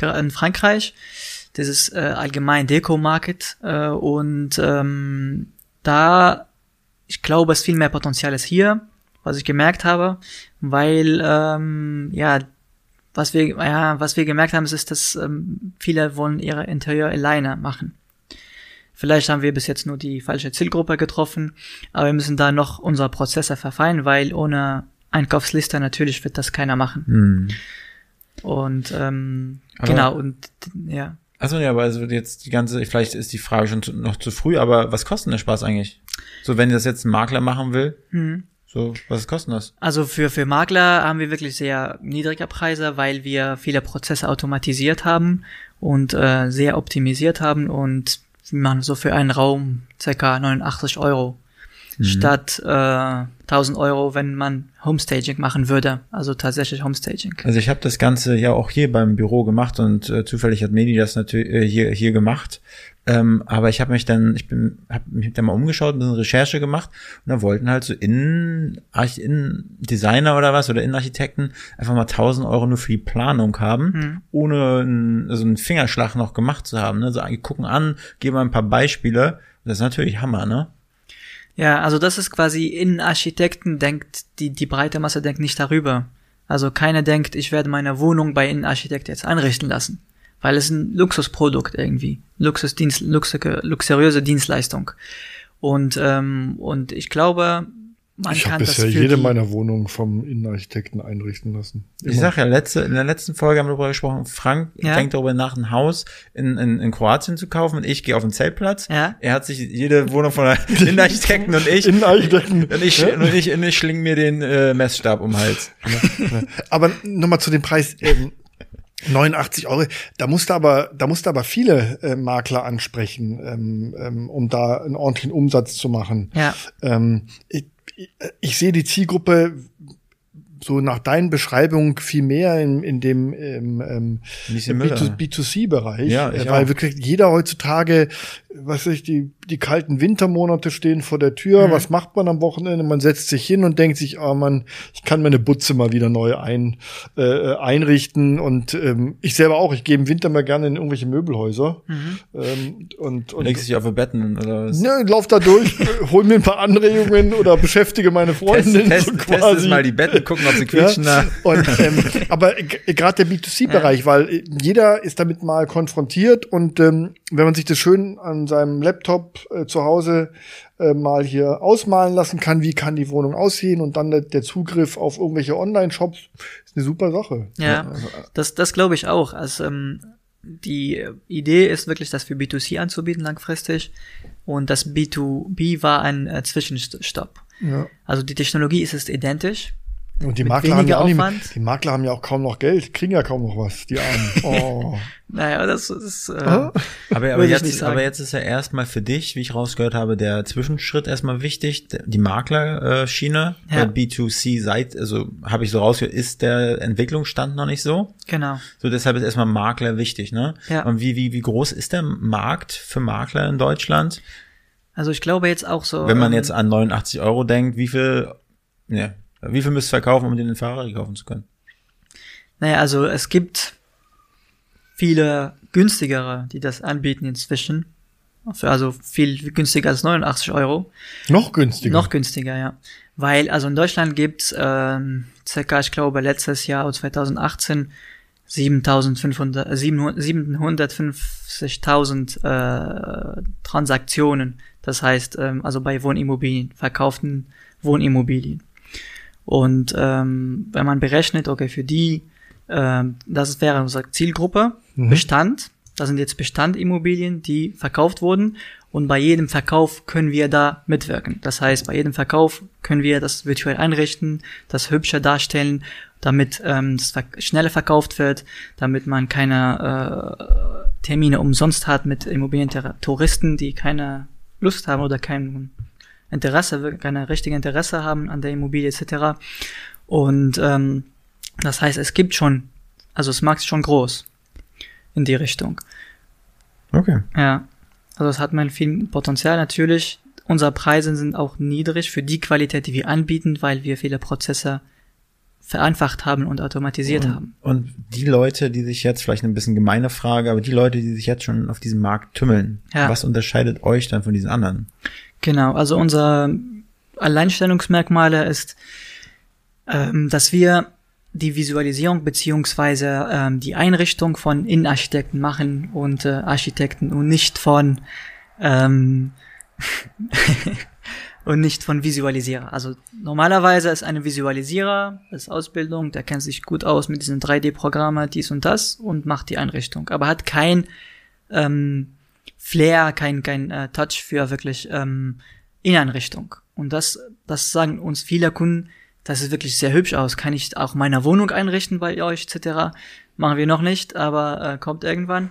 in Frankreich. Das ist äh, allgemein Deko-Market äh, und ähm, da, ich glaube, es viel mehr Potenzial ist hier, was ich gemerkt habe, weil ähm, ja was wir ja was wir gemerkt haben, ist, ist dass ähm, viele wollen ihre Interieur alleine machen. Vielleicht haben wir bis jetzt nur die falsche Zielgruppe getroffen, aber wir müssen da noch unsere Prozesse verfeinern, weil ohne Einkaufsliste natürlich wird das keiner machen. Hm. Und ähm, Aber- genau, und ja. Achso, ja, aber also jetzt die ganze, vielleicht ist die Frage schon zu, noch zu früh, aber was kostet denn der Spaß eigentlich? So, wenn das jetzt ein Makler machen will, Mhm. so, was kostet das? Also für, für Makler haben wir wirklich sehr niedrige Preise, weil wir viele Prozesse automatisiert haben und äh, sehr optimisiert haben und machen so für einen Raum circa 89 Euro. statt äh, 1000 Euro, wenn man Homestaging machen würde. Also tatsächlich Homestaging. Also ich habe das Ganze ja auch hier beim Büro gemacht und äh, zufällig hat Medi das natürlich äh, hier hier gemacht. Ähm, aber ich habe mich dann, ich bin, habe mich dann mal umgeschaut, ein bisschen Recherche gemacht und da wollten halt so Innen, Innendesigner oder was oder Innenarchitekten einfach mal 1000 Euro nur für die Planung haben, Hm. ohne einen, also einen Fingerschlag noch gemacht zu haben. Ne? So, die gucken an, geben mal ein paar Beispiele. Das ist natürlich Hammer, ne? Ja, also das ist quasi Innenarchitekten denkt, die, die breite Masse denkt nicht darüber. Also keiner denkt, ich werde meine Wohnung bei Innenarchitekt jetzt einrichten lassen. Weil es ein Luxusprodukt irgendwie. Luxusdienst, luxuge, luxuriöse Dienstleistung. Und, ähm, und ich glaube, man Ich kann habe das bisher für jede die, meiner Wohnungen vom Innenarchitekten einrichten lassen. Ich sag ja, letzte, in der letzten Folge haben wir darüber gesprochen, Frank Ja. denkt darüber nach, ein Haus in, in, in Kroatien zu kaufen und ich gehe auf den Zeltplatz. Ja. Er hat sich jede Wohnung von der Innenarchitekten und ich Innenarchitekten. und ich, Ja. und ich, und ich schling mir den äh, Messstab um den Hals. Aber nochmal zu dem Preis. Ähm, 89 Euro, da musste aber, da musste aber viele äh, Makler ansprechen, ähm, ähm, um da einen ordentlichen Umsatz zu machen. Ja. Ähm, ich, ich, ich sehe die Zielgruppe so nach deinen Beschreibungen viel mehr in, in dem ähm, ähm, Lieschen Müller. B2C-Bereich, Ja, äh, weil auch. wirklich jeder heutzutage, was weiß ich, die, die kalten Wintermonate stehen vor der Tür. Mhm. Was macht man am Wochenende? Man setzt sich hin und denkt sich, ah man, ich kann meine Butze mal wieder neu ein, äh, einrichten. Und ähm, ich selber auch, ich gehe im Winter mal gerne in irgendwelche Möbelhäuser. Mhm. Ähm, und, und Legst dich auf die Betten oder was? Ne, lauf da durch, äh, hol mir ein paar Anregungen oder beschäftige meine Freundin Test, so test, quasi. testes mal die Betten, gucken, ob sie quietschen. Ja, und, ähm, aber gerade der B2C-Bereich, weil äh, jeder ist damit mal konfrontiert und ähm, wenn man sich das schön an seinem Laptop äh, zu Hause äh, mal hier ausmalen lassen kann, wie kann die Wohnung aussehen und dann der, der Zugriff auf irgendwelche Online-Shops, ist eine super Sache. Ja, das, das glaube ich auch. Also ähm, die Idee ist wirklich, das für B2C anzubieten langfristig. Und das B2B war ein äh, Zwischenstopp. Ja. Also die Technologie ist es identisch. Und die Makler, haben ja auch nicht die Makler haben ja auch kaum noch Geld, kriegen ja kaum noch was, die Armen. Oh. Naja, das ist äh, Ah. Aber, aber, jetzt, aber jetzt ist ja erstmal für dich, wie ich rausgehört habe, der Zwischenschritt erstmal wichtig. Die Maklerschiene, Ja. der B2C-Seite, also habe ich so rausgehört, ist der Entwicklungsstand noch nicht so. genau. So deshalb ist erstmal Makler wichtig, ne? Ja. Und wie, wie, wie groß ist der Markt für Makler in Deutschland? Also ich glaube jetzt auch so. Wenn man ähm, jetzt an 89 Euro denkt, wie viel, ja, wie viel müsst ihr verkaufen, um den Ferrari kaufen zu können? Naja, also es gibt viele günstigere, die das anbieten inzwischen. Für- Also viel günstiger als 89 Euro. Noch günstiger. Noch günstiger, ja. Weil, also in Deutschland gibt's ähm, circa, ich glaube, letztes Jahr, also 2018, 7500, äh, 700 750.000 äh, Transaktionen. Das heißt, ähm, also bei Wohnimmobilien, verkauften Wohnimmobilien. Und ähm, wenn man berechnet, okay, für die, ähm, das wäre unsere Zielgruppe, Bestand, das sind jetzt Bestandimmobilien, die verkauft wurden. Und bei jedem Verkauf können wir da mitwirken. Das heißt, bei jedem Verkauf können wir das virtuell einrichten, das hübscher darstellen, damit ähm, das ver schneller verkauft wird, damit man keine äh, Termine umsonst hat mit Immobilientouristen, die keine Lust haben oder kein Interesse, keine richtige Interesse haben an der Immobilie etc. Und ähm, das heißt, es gibt schon, also Markt ist schon groß in die Richtung. Okay. Ja, also es hat man viel Potenzial natürlich. Unsere Preise sind auch niedrig für die Qualität, die wir anbieten, weil wir viele Prozesse vereinfacht haben und automatisiert haben. Und die Leute, die sich jetzt, vielleicht ein bisschen gemeine Frage, aber die Leute, die sich jetzt schon auf diesem Markt tümmeln, Ja. was unterscheidet euch dann von diesen anderen? Genau, also unser Alleinstellungsmerkmale ist, ähm, dass wir die Visualisierung beziehungsweise ähm, die Einrichtung von Innenarchitekten machen und äh, Architekten und nicht von ähm, und nicht von Visualisierer. Also normalerweise ist eine Visualisierer, ist Ausbildung, der kennt sich gut aus mit diesen 3D-Programmen, dies und das und macht die Einrichtung, aber hat kein ähm, Flair, kein, kein äh, Touch für wirklich ähm, Inneneinrichtung. Und das, das sagen uns viele Kunden, das sieht wirklich sehr hübsch aus. Kann ich auch meine Wohnung einrichten bei euch etc. Machen wir noch nicht, aber äh, kommt irgendwann.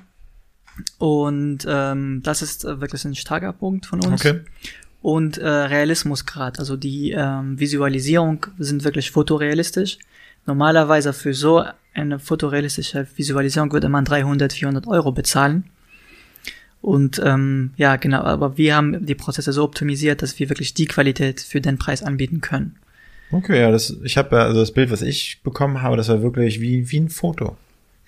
Und ähm, das ist äh, wirklich ein starker Punkt von uns. Okay. und äh, Realismusgrad. Also die ähm, Visualisierung sind wirklich fotorealistisch. Normalerweise für so eine fotorealistische Visualisierung würde man 300, 400 Euro bezahlen. Und ähm, ja, genau, aber wir haben die Prozesse so optimisiert, dass wir wirklich die Qualität für den Preis anbieten können. Okay, ja, das, ich habe ja, also das Bild, was ich bekommen habe, das war wirklich wie, wie ein Foto.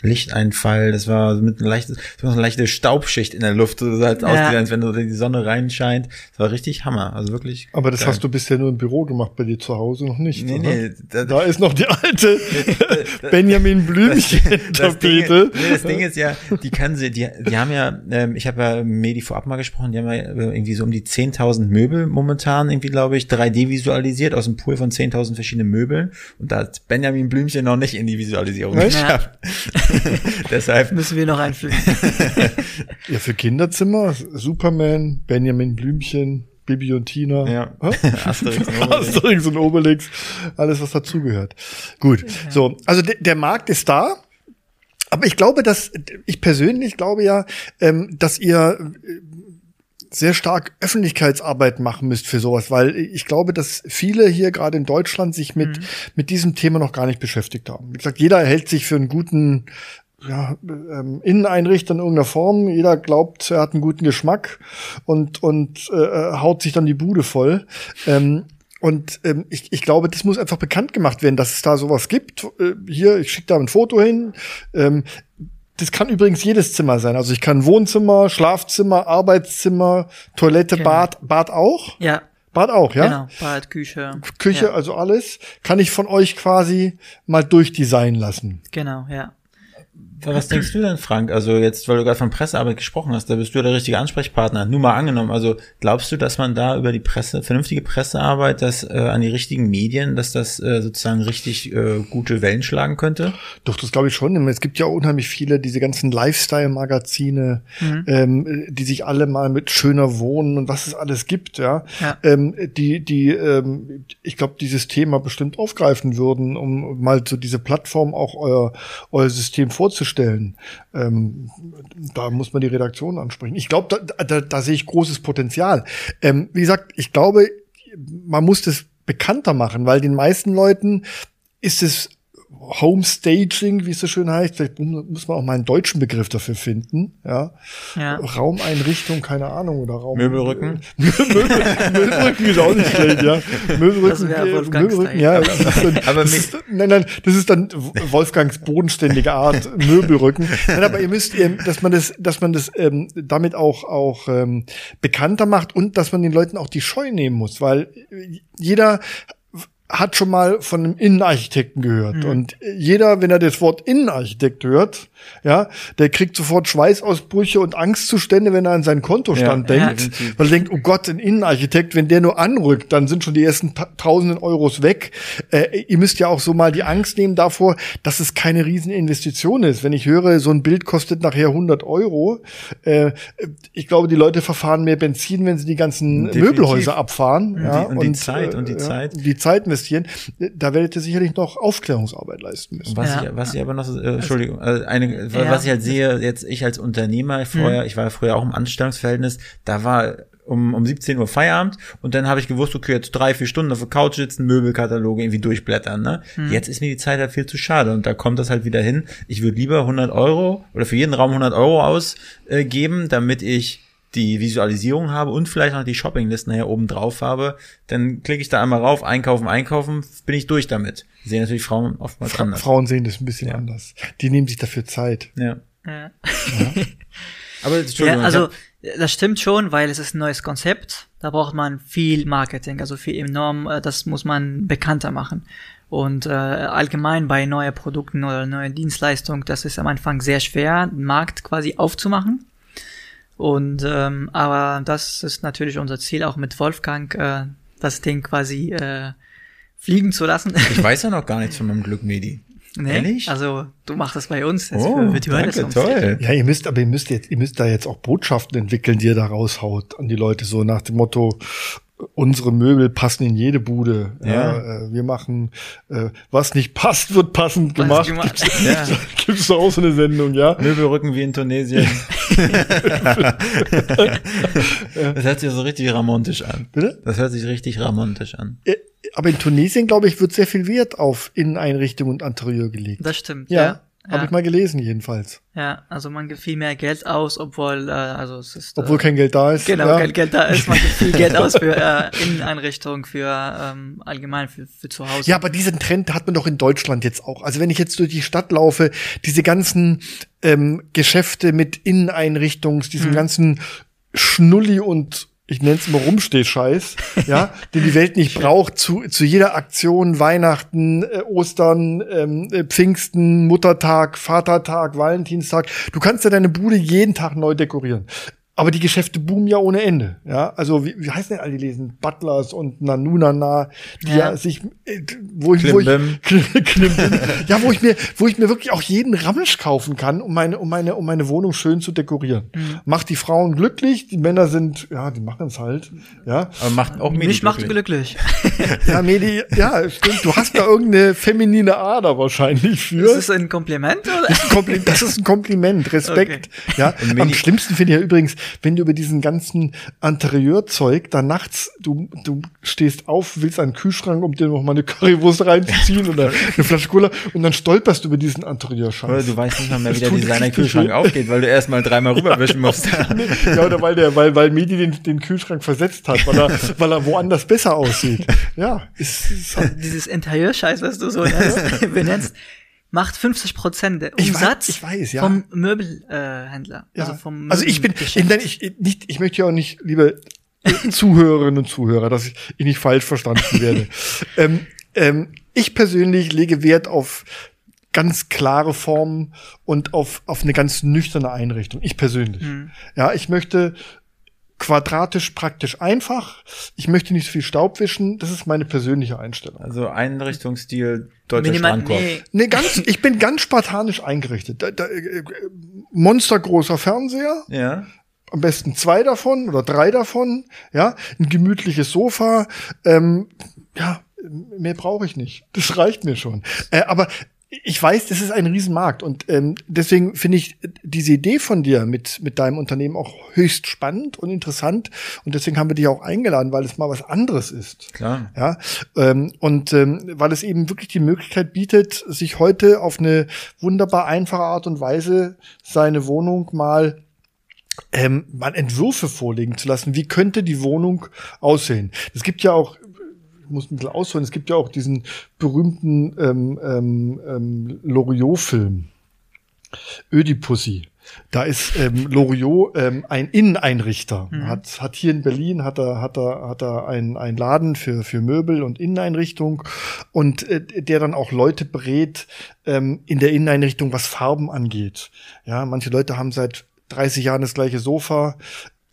Lichteinfall, das war mit einer leichten, das war eine leichte Staubschicht in der Luft, so sah es ja. aus, als wenn die Sonne reinscheint. Das war richtig Hammer, also wirklich. Aber das geil. hast du bisher nur im Büro gemacht, bei dir zu Hause noch nicht. Nee, oder? nee, da, da, ist noch die alte Benjamin Blümchen-Tapete. Nee, das Ding ist ja, die kann sie, die, die haben ja, ähm, ich habe ja Medi vorab mal gesprochen, die haben ja irgendwie so um die 10.000 Möbel momentan irgendwie, glaube ich, 3D visualisiert aus einem Pool von 10.000 verschiedenen Möbeln und da hat Benjamin Blümchen noch nicht in die Visualisierung geschafft. Deshalb müssen wir noch einfügen. ja, für Kinderzimmer, Superman, Benjamin Blümchen, Bibi und Tina. Ja. Asterix, und Obelix. Asterix und Obelix. Alles, was dazugehört. Gut. Ja. So. Also der Markt ist da. Aber ich glaube, dass, ich persönlich glaube ja, ähm, dass ihr sehr stark Öffentlichkeitsarbeit machen müsst für sowas, weil ich glaube, dass viele hier gerade in Deutschland sich mit, mhm. mit diesem Thema noch gar nicht beschäftigt haben. Wie gesagt, jeder hält sich für einen guten ja, ähm, Inneneinrichter in irgendeiner Form. Jeder glaubt, er hat einen guten Geschmack und, und äh, haut sich dann die Bude voll. Ähm, und ähm, ich, ich glaube, das muss einfach bekannt gemacht werden, dass es da sowas gibt. Äh, hier, ich schicke da ein Foto hin. Ähm, das kann übrigens jedes Zimmer sein. Also ich kann Wohnzimmer, Schlafzimmer, Arbeitszimmer, Toilette, genau. Bad, Bad auch? Ja. Bad auch, ja? Genau, Bad, Küche. Küche, ja. also alles. Kann ich von euch quasi mal durchdesignen lassen. Genau, ja. Was denkst du denn, Frank? Also jetzt, weil du gerade von Pressearbeit gesprochen hast, da bist du der richtige Ansprechpartner. Nur mal angenommen. Also glaubst du, dass man da über die Presse, vernünftige Pressearbeit, das äh, an die richtigen Medien, dass das äh, sozusagen richtig äh, gute Wellen schlagen könnte? Doch, das glaube ich schon. Es gibt ja unheimlich viele, diese ganzen Lifestyle-Magazine, mhm. ähm, die sich alle mal mit schöner Wohnen und was es alles gibt, ja. ja. Ähm, die, die, ähm, ich glaube, dieses Thema bestimmt aufgreifen würden, um mal so diese Plattform auch euer, euer System vorzustellen stellen. Ähm, da muss man die Redaktion ansprechen. Ich glaube, da, da, da sehe ich großes Potenzial. Ähm, wie gesagt, ich glaube, man muss das bekannter machen, weil den meisten Leuten ist es Homestaging, wie es so schön heißt. Vielleicht muss man auch mal einen deutschen Begriff dafür finden. Ja. ja. Raumeinrichtung, keine Ahnung, oder Raum. Möbelrücken. Möbel, Möbelrücken ist auch nicht schlecht, ja. Möbelrücken, Möbelrücken, ja. Dann, aber ist, nein, nein, das ist dann Wolfgangs bodenständige Art Möbelrücken. Nein, aber ihr müsst, dass man das, dass man das ähm, damit auch auch ähm, bekannter macht und dass man den Leuten auch die Scheu nehmen muss, weil jeder hat schon mal von einem Innenarchitekten gehört. Mhm. Und jeder, wenn er das Wort Innenarchitekt hört, ja, der kriegt sofort Schweißausbrüche und Angstzustände, wenn er an seinen Kontostand ja, denkt. Ja, weil er denkt, oh Gott, ein Innenarchitekt, wenn der nur anrückt, dann sind schon die ersten tausenden Euros weg. Äh, ihr müsst ja auch so mal die Angst nehmen davor, dass es keine Rieseninvestition ist. Wenn ich höre, so ein Bild kostet nachher 100 Euro, äh, ich glaube, die Leute verfahren mehr Benzin, wenn sie die ganzen Definitiv. Möbelhäuser abfahren. Und ja, die, und, und die Zeit, äh, und die Zeit. Die Zeit investieren. Da werdet ihr sicherlich noch Aufklärungsarbeit leisten müssen. Was, ich, was ich aber noch, äh, Entschuldigung, äh, eine ja. was ich halt sehe, jetzt ich als Unternehmer vorher, mhm. ich war früher auch im Anstellungsverhältnis, da war um, um 17 Uhr Feierabend und dann habe ich gewusst, okay, jetzt drei, vier Stunden auf der Couch sitzen, Möbelkataloge irgendwie durchblättern, ne? Mhm. Jetzt ist mir die Zeit halt viel zu schade und da kommt das halt wieder hin. Ich würde lieber 100 Euro oder für jeden Raum 100 Euro ausgeben, äh, damit ich die Visualisierung habe und vielleicht noch die Shoppinglisten nachher oben drauf habe, dann klicke ich da einmal rauf, einkaufen, einkaufen, bin ich durch damit. Sehen natürlich Frauen oftmals Fra anders. Frauen sehen das ein bisschen ja. anders. Die nehmen sich dafür Zeit. Ja. ja. ja. Aber ja, also das stimmt schon, weil es ist ein neues Konzept. Da braucht man viel Marketing, also viel enorm. Äh, das muss man bekannter machen. Und äh, allgemein bei neuen Produkten oder neuen Dienstleistungen, das ist am Anfang sehr schwer, den Markt quasi aufzumachen. Und ähm, aber das ist natürlich unser Ziel, auch mit Wolfgang äh, das Ding quasi äh, fliegen zu lassen. Ich weiß ja noch gar nichts von meinem Glück, Medi. Nee, Ehrlich? Also du machst das bei uns. Das oh, wird danke, toll. Ja, ihr müsst, aber ihr müsst jetzt, ihr müsst da jetzt auch Botschaften entwickeln, die ihr da raushaut an die Leute, so nach dem Motto, unsere Möbel passen in jede Bude. Ja. Ja. äh, wir machen, äh, was nicht passt, wird passend gemacht. gemacht. Gibt's, Ja. gibt's da auch so eine Sendung, ja? Möbelrücken wie in Tunesien. das hört sich so richtig ramontisch an. Bitte? Das hört sich richtig ramontisch an. Äh, Aber in Tunesien, glaube ich, wird sehr viel Wert auf Inneneinrichtung und Interieur gelegt. Das stimmt, ja, ja. Habe Ja, ich mal gelesen jedenfalls. ja, also man gibt viel mehr Geld aus, obwohl, äh, also es ist. Obwohl äh, kein Geld da ist. Genau, ja. kein Geld da ist, man gibt viel Geld aus für äh, Inneneinrichtungen, für ähm, allgemein für, für zu Hause. Ja, aber diesen Trend hat man doch in Deutschland jetzt auch. Also wenn ich jetzt durch die Stadt laufe, diese ganzen ähm, Geschäfte mit Inneneinrichtungs, Mhm. diesem ganzen Schnulli und ich nenne es mal Rumsteh-Scheiß, ja, den die Welt nicht braucht, zu, zu jeder Aktion, Weihnachten, äh, Ostern, ähm, äh, Pfingsten, Muttertag, Vatertag, Valentinstag. Du kannst ja deine Bude jeden Tag neu dekorieren. Aber die Geschäfte boomen ja ohne Ende. Ja, also wie, wie heißen denn all die lesen? Butlers und Nanunana, die ja, Ja. sich, äh, wo ich, wo ich, ja, wo ich mir, wo ich mir wirklich auch jeden Ramsch kaufen kann, um meine, um meine, um meine Wohnung schön zu dekorieren. Macht die Frauen glücklich, die Männer sind, ja, die machen es halt, ja. Aber macht auch Medi Mich macht glücklich. Ja, Medi, ja, stimmt. Du hast da irgendeine feminine Ader wahrscheinlich für. Ist es ein Kompliment oder? Das ist ein Kompliment, das ist ein Kompliment, Respekt. Ja, Und am schlimmsten finde ich ja übrigens, wenn du über diesen ganzen Interieurzeug da nachts, du, du stehst auf, willst einen Kühlschrank, um dir noch mal eine Currywurst reinzuziehen oder eine Flasche Cola und dann stolperst du über diesen Oder Interieurscheiß. du weißt nicht mal mehr, wie der Designer-Kühlschrank aufgeht, weil du erstmal dreimal rüberwischen musst. Ja, oder weil der, weil, weil Medi den, den Kühlschrank versetzt hat, weil er, weil er woanders besser aussieht. Ja, ist, ist halt, Dieses Interieurscheiß, was du so nennst, benennst, macht 50 Prozent der Ich weiß- Umsatz ich weiß, ja. vom Möbelhändler. Äh. Ja. Also vom Also ich bin, nein, ich, nicht, ich möchte ja auch nicht, liebe äh, Zuhörerinnen und Zuhörer, dass ich, ich nicht falsch verstanden werde. ähm, ähm, ich persönlich lege Wert auf ganz klare Formen und auf, auf eine ganz nüchterne Einrichtung. Ich persönlich. Mhm. Ja, ich möchte quadratisch praktisch einfach. Ich möchte nicht so viel Staub wischen. Das ist meine persönliche Einstellung. Also Einrichtungsstil deutscher Minimal, Strandkorb. nee, Nee, ganz, ich bin ganz spartanisch eingerichtet. Da, da, äh, monstergroßer Fernseher, Ja. am besten zwei davon oder drei davon, ja, ein gemütliches Sofa, ähm, ja, mehr brauche ich nicht. Das reicht mir schon. Äh, aber ich weiß, das ist ein Riesenmarkt und ähm, deswegen finde ich diese Idee von dir mit mit deinem Unternehmen auch höchst spannend und interessant und deswegen haben wir dich auch eingeladen, weil es mal was anderes ist. Klar. Ja, ähm, und ähm, weil es eben wirklich die Möglichkeit bietet, sich heute auf eine wunderbar einfache Art und Weise seine Wohnung mal ähm, mal Entwürfe vorlegen zu lassen. Wie könnte die Wohnung aussehen? Es gibt ja auch, muss ein bisschen ausholen, es gibt ja auch diesen berühmten ähm, ähm, ähm, Loriot-Film, Ödipussy. Da ist ähm, Loriot ähm, ein Inneneinrichter. Hat, hat hier in Berlin hat er, hat er, hat er einen, einen Laden für, für Möbel und Inneneinrichtung und äh, der dann auch Leute berät ähm, in der Inneneinrichtung, was Farben angeht. Ja, manche Leute haben seit 30 Jahren das gleiche Sofa,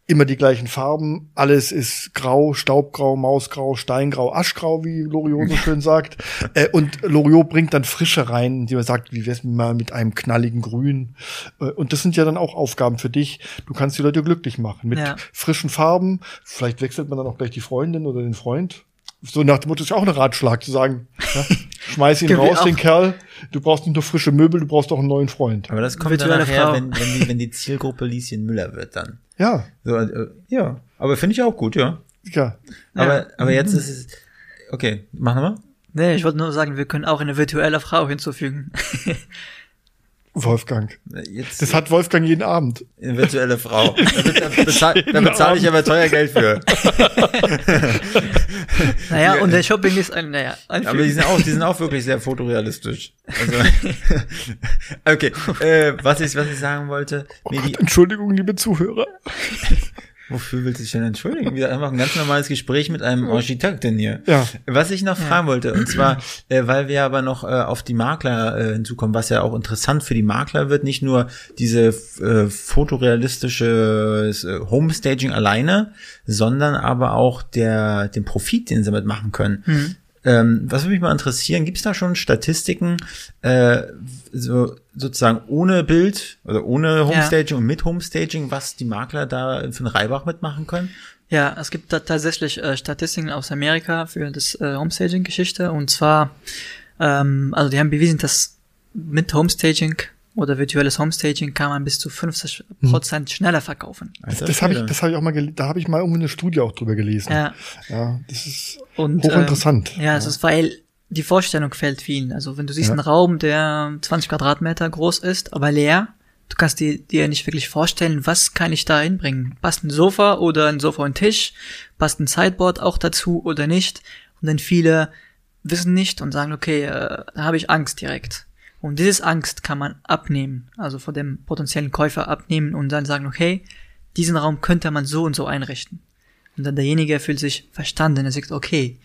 immer die gleichen Farben, alles ist grau, Staubgrau, Mausgrau, Steingrau, Aschgrau, wie Loriot so schön sagt. Äh, und Loriot bringt dann Frische rein, die man sagt, wie wär's mal mit einem knalligen Grün. Äh, und das sind ja dann auch Aufgaben für dich. Du kannst die Leute glücklich machen mit Ja. frischen Farben. Vielleicht wechselt man dann auch gleich die Freundin oder den Freund. So nach dem Motto ist ja auch ein Ratschlag zu sagen, ja, schmeiß ihn raus, den Kerl. Du brauchst nicht nur frische Möbel, du brauchst auch einen neuen Freund. Aber das kommt dann Virtuelle nachher, wenn, wenn, die, wenn die Zielgruppe Lieschen Müller wird dann. Ja, So, äh, ja, aber finde ich auch gut, ja. ja. Aber, aber jetzt ist es. Okay, mach nochmal. nee, ich wollte nur sagen, wir können auch eine virtuelle Frau hinzufügen. Wolfgang. Jetzt Das hat Wolfgang jeden Abend. eine virtuelle Frau. Da, da, bezahl, da bezahle ich aber teuer Geld für. naja, und der Shopping ist ein, naja, ein Aber die sind auch, die sind auch wirklich sehr fotorealistisch. Also, okay, äh, was ich, was ich sagen wollte, Oh Gott, die, Entschuldigung, liebe Zuhörer. Wofür willst du dich denn entschuldigen? Wir haben ein ganz normales Gespräch mit einem Architekten hier. Ja. Was ich noch fragen wollte, und zwar, äh, weil wir aber noch äh, auf die Makler äh, hinzukommen, was ja auch interessant für die Makler wird, nicht nur diese äh, fotorealistische äh, Homestaging alleine, sondern aber auch der den Profit, den sie damit machen können. Ähm, was würde mich mal interessieren, gibt es da schon Statistiken, äh, so, sozusagen ohne Bild oder ohne Homestaging und mit Homestaging, was die Makler da für einen Reibach mitmachen können? Ja, es gibt da tatsächlich äh, Statistiken aus Amerika für das äh, Homestaging-Geschichte und zwar, ähm, also die haben bewiesen, dass mit Homestaging oder virtuelles Homestaging kann man bis zu 50 Prozent schneller verkaufen. Alter Das habe ich, das habe ich auch mal, da habe ich mal irgendwie eine Studie auch drüber gelesen. Ja, Ja, das ist und hochinteressant. Ähm, ja, es ist, weil die Vorstellung fällt vielen. Also wenn du siehst Ja. einen Raum, der 20 Quadratmeter groß ist, aber leer, du kannst dir, dir nicht wirklich vorstellen, was kann ich da hinbringen? Passt ein Sofa oder ein Sofa und Tisch? Passt ein Sideboard auch dazu oder nicht? Und dann viele wissen nicht und sagen, okay, äh, da habe ich Angst direkt. Und dieses Angst kann man abnehmen, also von dem potenziellen Käufer abnehmen und dann sagen, okay, diesen Raum könnte man so und so einrichten. Und dann derjenige fühlt sich verstanden. Er sagt, okay,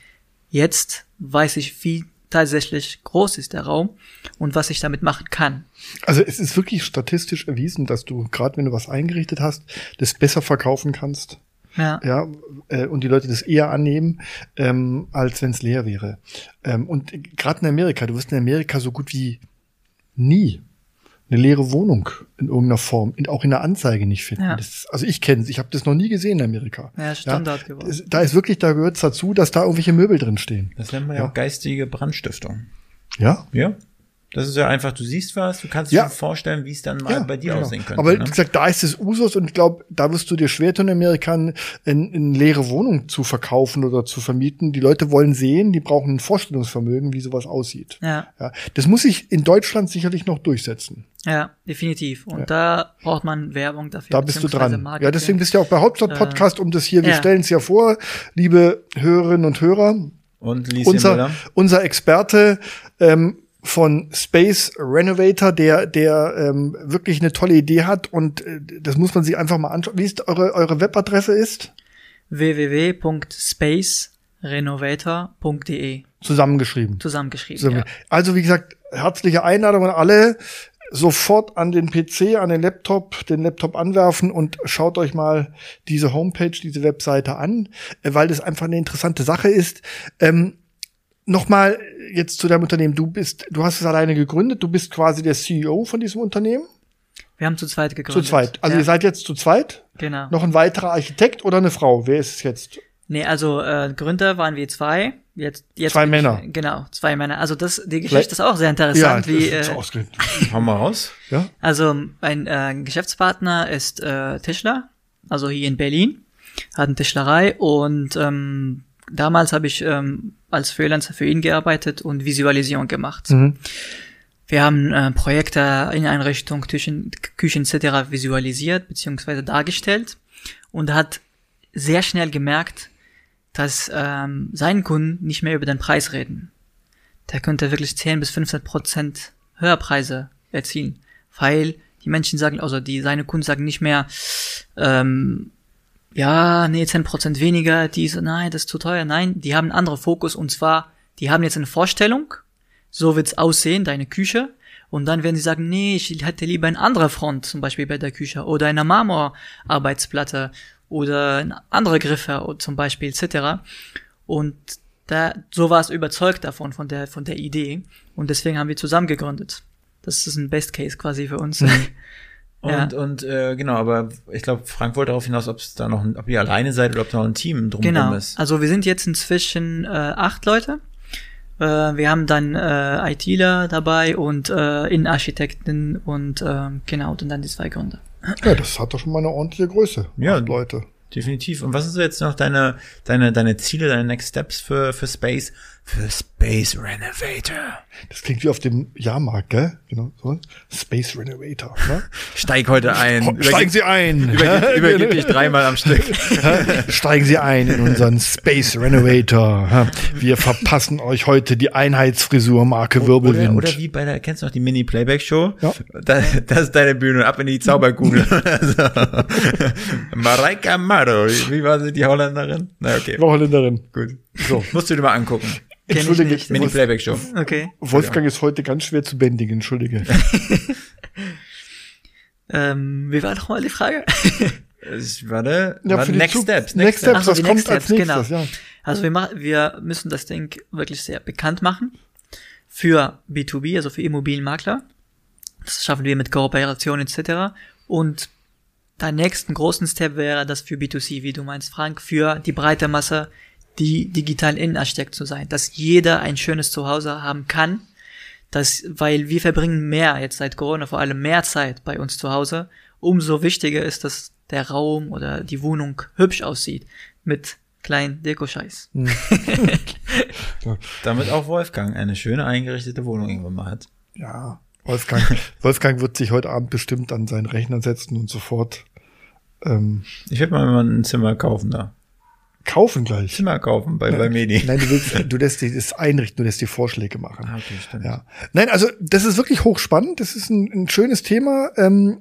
jetzt weiß ich, wie tatsächlich groß ist der Raum und was ich damit machen kann. Also es ist wirklich statistisch erwiesen, dass du, gerade wenn du was eingerichtet hast, das besser verkaufen kannst. Ja, Ja, äh, und die Leute das eher annehmen, ähm, als wenn es leer wäre. Ähm, und gerade in Amerika, du wirst in Amerika so gut wie nie eine leere Wohnung in irgendeiner Form, in, auch in der Anzeige nicht finden. Ja. Das ist, also ich kenne es, ich habe das noch nie gesehen in Amerika. ja Standard geworden. Es- Da ist wirklich, da gehört es dazu, dass da irgendwelche Möbel drin stehen. Das nennt man ja Ja. auch geistige Brandstiftung. Ja? Ja. Das ist ja einfach, du siehst was, du kannst Ja. dir vorstellen, wie es dann mal Ja, bei dir genau. aussehen könnte. Aber ne? wie gesagt, da ist es Usus und ich glaube, da wirst du dir schwer tun, in Amerika in, in leere Wohnung zu verkaufen oder zu vermieten. Die Leute wollen sehen, die brauchen ein Vorstellungsvermögen, wie sowas aussieht. Ja, Ja, das muss sich in Deutschland sicherlich noch durchsetzen. ja, definitiv. Und Ja. da braucht man Werbung dafür. Da bist du dran. Marketing. Ja, deswegen bist du ja auch bei Hauptstadt-Podcast, um das hier, wir ja. stellen es ja vor, liebe Hörerinnen und Hörer, Und Lieschen unser, Müller. unser Experte ähm, von Space Renovator, der, der ähm, wirklich eine tolle Idee hat und äh, das muss man sich einfach mal anschauen. Wie ist eure, eure Webadresse ist? www.spacerenovator.de Zusammengeschrieben. zusammengeschrieben. So, ja. Also wie gesagt, herzliche Einladung an alle. Sofort an den PC, an den Laptop, den Laptop anwerfen und schaut euch mal diese Homepage, diese Webseite an, äh, weil das einfach eine interessante Sache ist. Ähm, Nochmal jetzt zu deinem Unternehmen. Du bist, du hast es alleine gegründet. Du bist quasi der CEO von diesem Unternehmen. Wir haben zu zweit gegründet. Zu zweit. Also ja, ihr seid jetzt zu zweit. genau. Noch ein weiterer Architekt oder eine Frau? Wer ist es jetzt? Nee, also äh, Gründer waren wir zwei. Jetzt, jetzt Zwei bin ich- Männer. Genau, zwei Männer. Also das, die Vielleicht- Geschichte ist auch sehr interessant. wie, das ist äh. Hau mal raus. Ja. also ein äh, Geschäftspartner ist äh, Tischler, also hier in Berlin, hat eine Tischlerei und ähm, damals habe ich ähm, als Freelancer für ihn gearbeitet und Visualisierung gemacht. Mhm. Wir haben äh, Projekte in Einrichtung, Küchen, Küchen etc. visualisiert bzw. dargestellt und hat sehr schnell gemerkt, dass ähm, seinen Kunden nicht mehr über den Preis reden. Der könnte wirklich 10 bis 15 Prozent Höherpreise erzielen, weil die Menschen sagen, also die seine Kunden sagen nicht mehr, ähm, ja, nee, 10 Prozent weniger, die so, nein, das ist zu teuer. Nein, die haben einen anderen Fokus und zwar, die haben jetzt eine Vorstellung, so wird's aussehen, deine Küche. Und dann werden sie sagen, nee, ich hätte lieber eine andere Front, zum Beispiel bei der Küche, oder eine Marmorarbeitsplatte, oder andere Griffe, zum Beispiel, etc. Und da, so war es überzeugt davon, von der, von der Idee. Und deswegen haben wir zusammen gegründet. Das ist ein Best Case quasi für uns. Ja. Und, und äh, genau, aber ich glaube, Frank wollte darauf hinaus, ob es da noch, ein, ob ihr alleine seid oder ob da noch ein Team drumherum Genau. ist. Also wir sind jetzt inzwischen äh, acht Leute. Äh, wir haben dann äh, ITler dabei und äh, Innenarchitekten und äh, genau, und dann die zwei Gründer. Ja, das hat doch schon mal eine ordentliche Größe. Ja. Acht Leute. Definitiv. Und was sind so jetzt noch deine, deine, deine Ziele, deine Next Steps für, für Space? Für Space Renovator. Das klingt wie auf dem Jahrmarkt, gell? Genau, so. Space Renovator. Ne? Steig heute ein. Oh, Steigen Sie ein! Übergib, übergib dich dreimal am Stück. Steigen Sie ein in unseren Space Renovator. Wir verpassen euch heute die Einheitsfrisur Marke Oder, Wirbelwind. oder wie bei der, kennst du noch die Mini-Playback-Show? Ja. Da, das ist deine Bühne, ab in die Zauberkugel. also, Mareike Amaro, wie war sie, die Holländerin? Na, okay, Frau Holländerin. gut. So, musst du dir mal angucken. Ich Entschuldige, nicht. Wolf, Mini-Playback-Show. Okay. Wolfgang ist heute ganz schwer zu bändigen, entschuldige. Ähm, wie war nochmal die Frage? Ich, warte, Ja, warte Next Zug- Steps. Next Steps, Ach so, was die kommt Next als Steps, nächstes, genau. ja. Also wir, machen, wir müssen das Ding wirklich sehr bekannt machen für B2B, also für Immobilienmakler. Das schaffen wir mit Kooperation etc. Und der nächsten großen Step wäre das für B2C, wie du meinst, Frank, für die breite Masse, die digital Innenarchitekt zu sein, dass jeder ein schönes Zuhause haben kann, dass, weil wir verbringen mehr, jetzt seit Corona vor allem mehr Zeit bei uns zu Hause, umso wichtiger ist, dass der Raum oder die Wohnung hübsch aussieht, mit kleinen Dekoscheiß. Hm. Damit auch Wolfgang eine schöne eingerichtete Wohnung irgendwann mal hat. Ja, Wolfgang, Wolfgang wird sich heute Abend bestimmt an seinen Rechner setzen und sofort. Ähm, ich werde mal ein Zimmer kaufen da. Kaufen gleich. Zimmer kaufen bei, nein, bei Medi. Nein, du willst, du lässt die, das einrichten, du lässt die Vorschläge machen. Ah, okay, stimmt. Ja. Nein, also das ist wirklich hochspannend. Das ist ein, ein schönes Thema, ähm,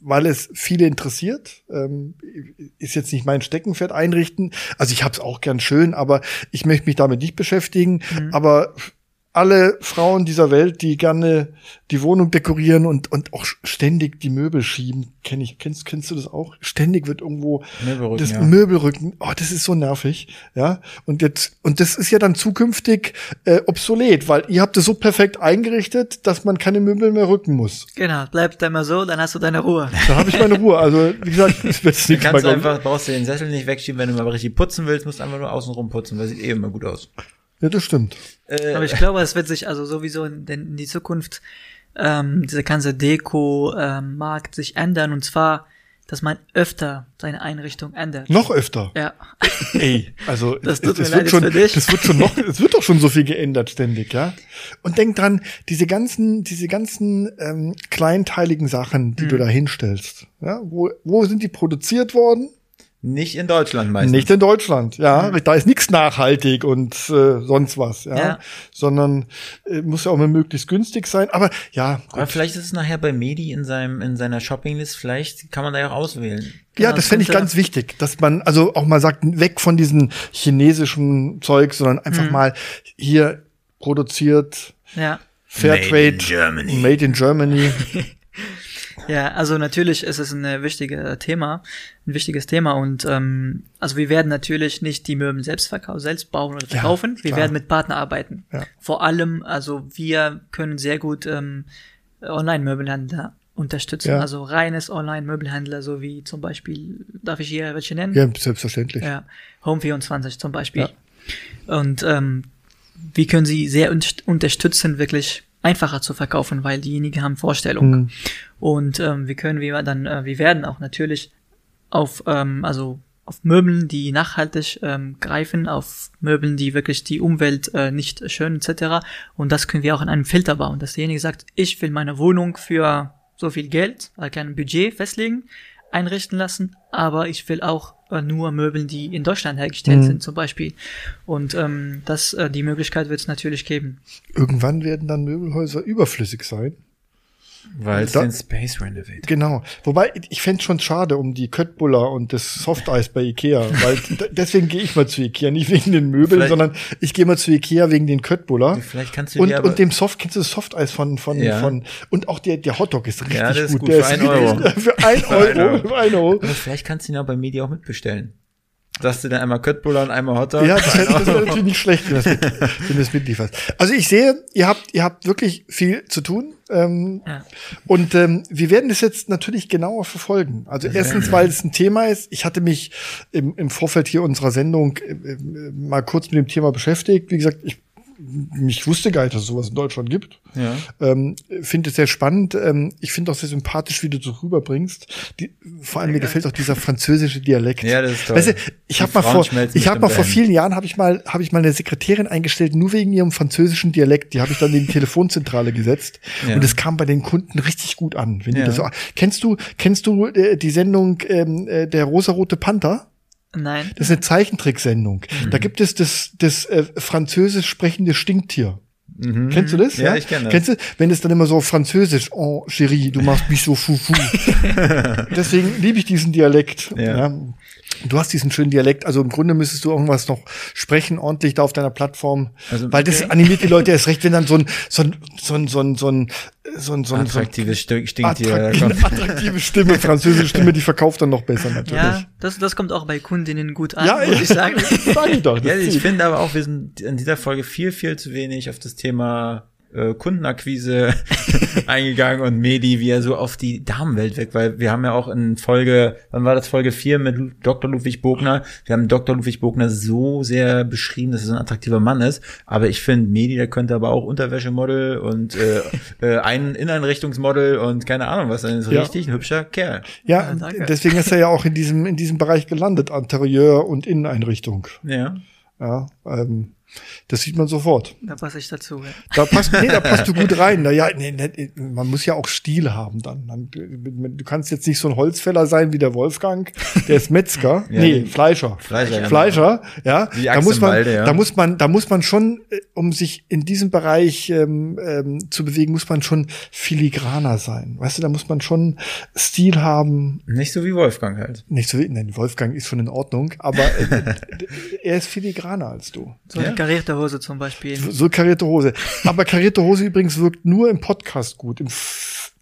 weil es viele interessiert. Ähm, ist jetzt nicht mein Steckenpferd einrichten. Also ich habe es auch gern schön, aber ich möchte mich damit nicht beschäftigen. Mhm. Aber alle Frauen dieser Welt, die gerne die Wohnung dekorieren und, und auch ständig die Möbel schieben. Kenn ich, kennst, kennst du das auch? Ständig wird irgendwo Möbelrücken, das ja. Möbelrücken. Oh, das ist so nervig. Ja. Und jetzt, und das ist ja dann zukünftig äh, obsolet, weil ihr habt es so perfekt eingerichtet, dass man keine Möbel mehr rücken muss. Genau, bleibt immer so, dann hast du deine Ruhe. Dann habe ich meine Ruhe. Also, wie gesagt, es wird nichts kannst mehr. Du einfach, brauchst du den Sessel nicht wegschieben, wenn du mal richtig putzen willst, musst du einfach nur außen rum putzen, weil sieht eh immer gut aus. Ja, das stimmt. Äh, Aber ich glaube, es wird sich also sowieso in, in die Zukunft ähm, diese ganze Deko-Markt ähm, sich ändern und zwar, dass man öfter seine Einrichtung ändert. Noch öfter? Ja. Ey, also das, es, es wird schon, das wird schon noch, es wird doch schon so viel geändert ständig, ja. Und denk dran, diese ganzen, diese ganzen ähm, kleinteiligen Sachen, die hm. du da hinstellst, ja, wo, wo sind die produziert worden? Nicht in Deutschland meistens. Nicht in Deutschland, ja. Mhm. Da ist nichts nachhaltig und äh, sonst was, ja. ja. Sondern äh, muss ja auch mal möglichst günstig sein. Aber ja. Gut. Aber vielleicht ist es nachher bei Medi in seinem in seiner Shoppinglist. Vielleicht kann man da ja auch auswählen. Ja, genau, das fände ich ganz wichtig, dass man also auch mal sagt, weg von diesem chinesischen Zeug, sondern einfach mhm. mal hier produziert. Ja. Fairtrade. Made in Germany. Made in Germany. Ja, also natürlich ist es ein äh, wichtiges Thema, ein wichtiges Thema und ähm, also wir werden natürlich nicht die Möbel selbst verkaufen, selbst bauen oder verkaufen. Ja, wir werden mit Partner arbeiten. Ja. Vor allem, also wir können sehr gut ähm, Online-Möbelhändler unterstützen, ja. also reines Online-Möbelhändler, so wie zum Beispiel, darf ich hier welche nennen? Ja, selbstverständlich. Ja, Home24 zum Beispiel. Und ähm, wie können sie sehr un unterstützen, wirklich einfacher zu verkaufen, weil diejenigen haben Vorstellungen. Mhm. Und ähm, wie können wir dann, äh, wir werden auch natürlich auf, ähm, also auf Möbeln, die nachhaltig ähm, greifen, auf Möbeln, die wirklich die Umwelt äh, nicht schön etc. Und das können wir auch in einem Filter bauen, dass derjenige sagt, ich will meine Wohnung für so viel Geld, also kein Budget festlegen, einrichten lassen, aber ich will auch äh, nur Möbeln, die in Deutschland hergestellt mhm. sind, zum Beispiel. Und ähm, das, äh, die Möglichkeit wird es natürlich geben. Irgendwann werden dann Möbelhäuser überflüssig sein. Weil es den Space renovate. Genau. Wobei, ich fände schon schade um die Köttbullar und das Softeis bei Ikea. weil deswegen gehe ich mal zu Ikea. Nicht wegen den Möbeln, vielleicht, sondern ich gehe mal zu Ikea wegen den Köttbullar. Vielleicht kannst du und, und dem Soft, kennst du das Softeis von, von, ja. von, und auch der, der Hotdog ist richtig ja, das gut. Ist gut. Der für ein Euro. für ein Euro. für ein Euro. Aber vielleicht kannst du ihn auch bei Media auch mitbestellen. Sagst du dann einmal Köttbullar und einmal Hotdog? Ja, das wäre wär natürlich nicht schlecht, wenn du das, das mitlieferst. Also ich sehe, ihr habt, ihr habt wirklich viel zu tun. Ähm, ja. Und ähm, wir werden das jetzt natürlich genauer verfolgen. Also erstens, weil es ein Thema ist. Ich hatte mich im, im Vorfeld hier unserer Sendung äh, äh mal kurz mit dem Thema beschäftigt. Wie gesagt, ich ich wusste gar nicht, dass es sowas in Deutschland gibt. Ja. Ähm, finde es sehr spannend. Ähm, ich finde auch sehr sympathisch, wie du so rüberbringst. Die, vor allem mir gefällt auch dieser französische Dialekt. Ja, das ist toll. Weißt du, ich habe mal vor, ich habe mal vor vielen Jahren habe ich mal habe ich mal eine Sekretärin eingestellt, nur wegen ihrem französischen Dialekt. Die habe ich dann in die Telefonzentrale gesetzt ja. und es kam bei den Kunden richtig gut an. Wenn ja. die das so, kennst du kennst du äh, die Sendung ähm, äh, der rosarote Panther? Nein. Das ist eine Zeichentricksendung. Mhm. Da gibt es das, das äh, französisch sprechende Stinktier. Mhm. Kennst du das? Ja, ja, ich kenne das. Kennst du, wenn es dann immer so französisch, oh, chérie, du machst mich so fufu. Deswegen liebe ich diesen Dialekt. Ja. ja. Du hast diesen schönen Dialekt, also im Grunde müsstest du irgendwas noch sprechen, ordentlich da auf deiner Plattform. Also, weil das animiert die Leute erst recht, wenn dann so ein, so ein, so ein, so ein, so ein, so ein, so ein attraktives so ein, Stinktier. Attraktive, attraktive Stimme, französische Stimme, die verkauft dann noch besser natürlich. Ja, das, das kommt auch bei Kundinnen gut an, ja, muss ja. ich sagen. sag ich doch. Ja, ich finde aber auch, wir sind in dieser Folge viel, viel zu wenig auf das Thema äh, Kundenakquise eingegangen und Medi, wie er so auf die Damenwelt weg, weil wir haben ja auch in Folge, wann war das Folge 4 mit Dr. Ludwig Bogner, wir haben Dr. Ludwig Bogner so sehr beschrieben, dass er so ein attraktiver Mann ist, aber ich finde, Medi, der könnte aber auch Unterwäschemodel und äh, äh, ein Inneneinrichtungsmodel und keine Ahnung was, ein so Ja. richtig ein hübscher Kerl. Ja, Ja, deswegen ist er ja auch in diesem, in diesem Bereich gelandet, Interieur und Inneneinrichtung. Ja. Ja, ähm, das sieht man sofort. Da passe ich dazu. Ja. Da passt, nee, da passt du gut rein. Na ja, nee, nee, man muss ja auch Stil haben dann. Du kannst jetzt nicht so ein Holzfäller sein wie der Wolfgang, der ist Metzger. Ja, nee, Fleischer. Fleischer, genau. Fleischer, ja. Wie Da muss man, Walde, ja. da muss man, da muss man schon, äh, um sich in diesem Bereich ähm, ähm, zu bewegen, muss man schon filigraner sein. Weißt du, da muss man schon Stil haben. Nicht so wie Wolfgang halt. Nicht so wie, nein, Wolfgang ist schon in Ordnung, aber äh, er ist filigraner als du. So eine karierte Hose zum Beispiel. So karierte Hose. Aber karierte Hose übrigens wirkt nur im Podcast gut. Im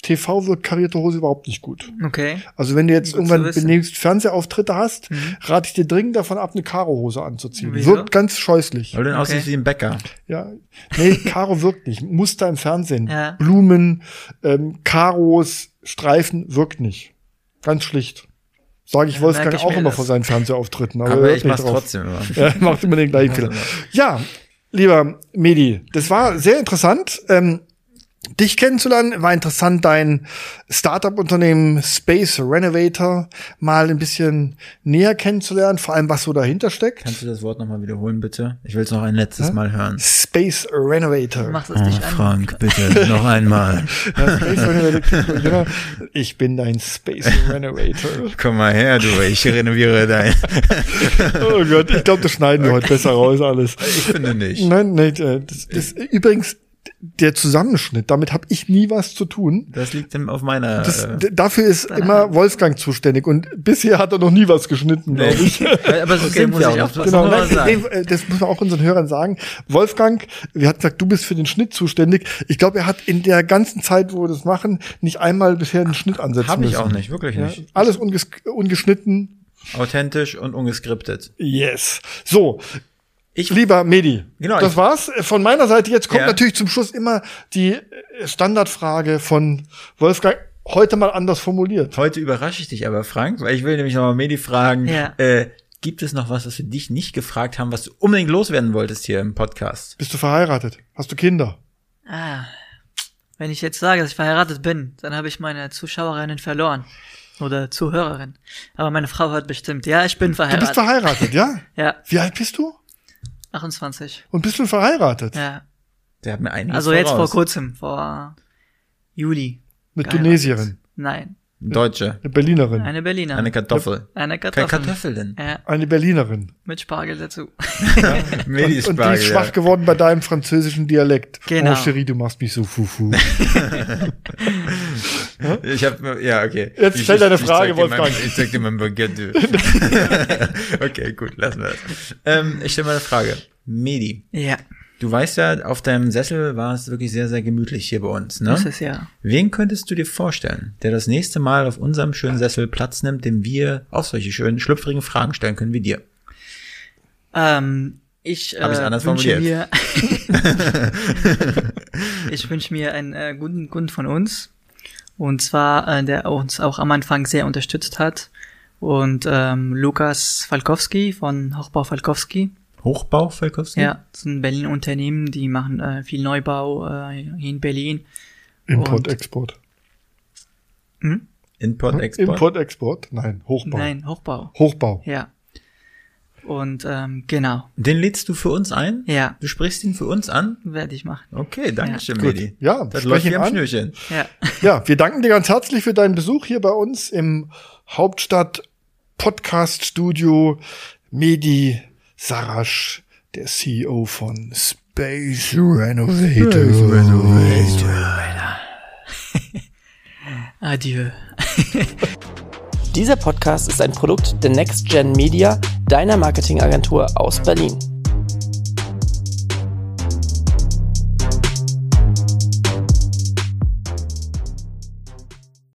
TV wirkt karierte Hose überhaupt nicht gut. Okay. Also wenn du jetzt Gut irgendwann demnächst Fernsehauftritte hast, rate ich dir dringend davon ab, eine Karo-Hose anzuziehen. Wieso? Wirkt ganz scheußlich. Weil du dann Okay. aussiehst wie ein Bäcker. Ja. Nee, Karo wirkt nicht. Muster im Fernsehen. Ja. Blumen, ähm, Karos, Streifen wirkt nicht. Ganz schlicht. Sage ich Ja, Wolfgang ich auch immer das. vor seinen Fernsehauftritten. Aber, Aber ich mach's drauf. trotzdem immer. Ja, macht immer den gleichen Fehler. Ja, lieber Medi, das war sehr interessant. Ähm, dich kennenzulernen, war interessant, dein Startup-Unternehmen Space Renovator mal ein bisschen näher kennenzulernen, vor allem was so dahinter steckt. Kannst du das Wort nochmal wiederholen, bitte? Ich will es noch ein letztes Mal hören. Space Renovator. Mach es dich an. Oh, Frank, bitte, noch einmal. Ja, Space Renovator. genau. Ich bin dein Space Renovator. Komm mal her, du, ich renoviere dein. Oh Gott, ich glaube, das schneiden wir heute besser raus alles. Ich finde nicht. Nein, nein, das, das übrigens der Zusammenschnitt, damit habe ich nie was zu tun. Das liegt auf meiner. Das, äh, dafür ist immer Wolfgang zuständig und bisher hat er noch nie was geschnitten, glaube ich. aber so Okay, muss ich auch. Das Genau, nee, äh, das muss man auch unseren Hörern sagen. Wolfgang, wir hatten gesagt, du bist für den Schnitt zuständig. Ich glaube, er hat in der ganzen Zeit, wo wir das machen, nicht einmal bisher einen Schnitt ansetzen Hab ich müssen. auch nicht, wirklich Ja, nicht. alles unges ungeschnitten. Authentisch und ungeskriptet. Yes. So, Ich, lieber Medi, Genau, das ich- war's. Von meiner Seite jetzt kommt Ja. natürlich zum Schluss immer die äh, Standardfrage von Wolfgang, heute mal anders formuliert. heute überrasche ich dich aber, Frank, weil ich will nämlich nochmal Medi fragen, Ja. äh, gibt es noch was, was wir dich nicht gefragt haben, was du unbedingt loswerden wolltest hier im Podcast? Bist du verheiratet? Hast du Kinder? Ah. Wenn ich jetzt sage, dass ich verheiratet bin, dann habe ich meine Zuschauerinnen verloren. Oder Zuhörerin. Aber meine Frau hört bestimmt. Ja, ich bin Du verheiratet. bist verheiratet, ja? ja, Wie alt bist du? 28. Und bist du verheiratet? Ja. Der hat mir einiges Also jetzt vor voraus. kurzem, vor Juli. Mit. Tunesierin, Nein, Deutsche. eine Berlinerin, eine Berliner. Eine Kartoffel. Eine Keine Kartoffel. Kartoffel denn? Ja, eine Berlinerin. mit Spargel dazu. Medis Und, und die ist schwach geworden bei deinem französischen Dialekt. Genau. Oh, Cherie, du machst mich so fufu. Ich hab, ja, okay. Jetzt stell deine ich Frage, Wolfgang. Ich zeig dir mein Baguette. okay, gut, lassen wir das. Ähm, ich stelle mal eine Frage. Medi, Ja, du weißt ja, auf deinem Sessel war es wirklich sehr, sehr gemütlich hier bei uns, ne? das ist ja. Wen könntest du dir vorstellen, der das nächste Mal auf unserem schönen Sessel Platz nimmt, dem wir auch solche schönen, schlüpfrigen Fragen stellen können wie dir? Ähm, ich Hab äh, anders wünsche mir, formuliert? ich wünsche mir einen äh, guten Kunden von uns. Und zwar, äh, der uns auch am Anfang sehr unterstützt hat. Und ähm, Lukas Falkowski von Hochbau Falkowski. Hochbau, Falkowski? Ja, das ist ein Berliner Unternehmen, die machen äh, viel Neubau äh, hier in Berlin. Import, Und- Export. Hm? Import, Export? Import, Export? Nein, Hochbau. Nein, Hochbau. Hochbau. Ja. Und ähm, genau. Den lädst du für uns ein? Ja, Du sprichst ihn für uns an? werde ich machen. Okay, danke schön. Medi. Ja, Das läuft wie am an. Schnürchen. Ja. Ja, wir danken dir ganz herzlich für deinen Besuch hier bei uns im Hauptstadt Podcast Studio. Medi Sarasch, der CEO von Space Renovator. Adieu. Dieser Podcast ist ein Produkt der Next Gen Media, deiner Marketingagentur aus Berlin.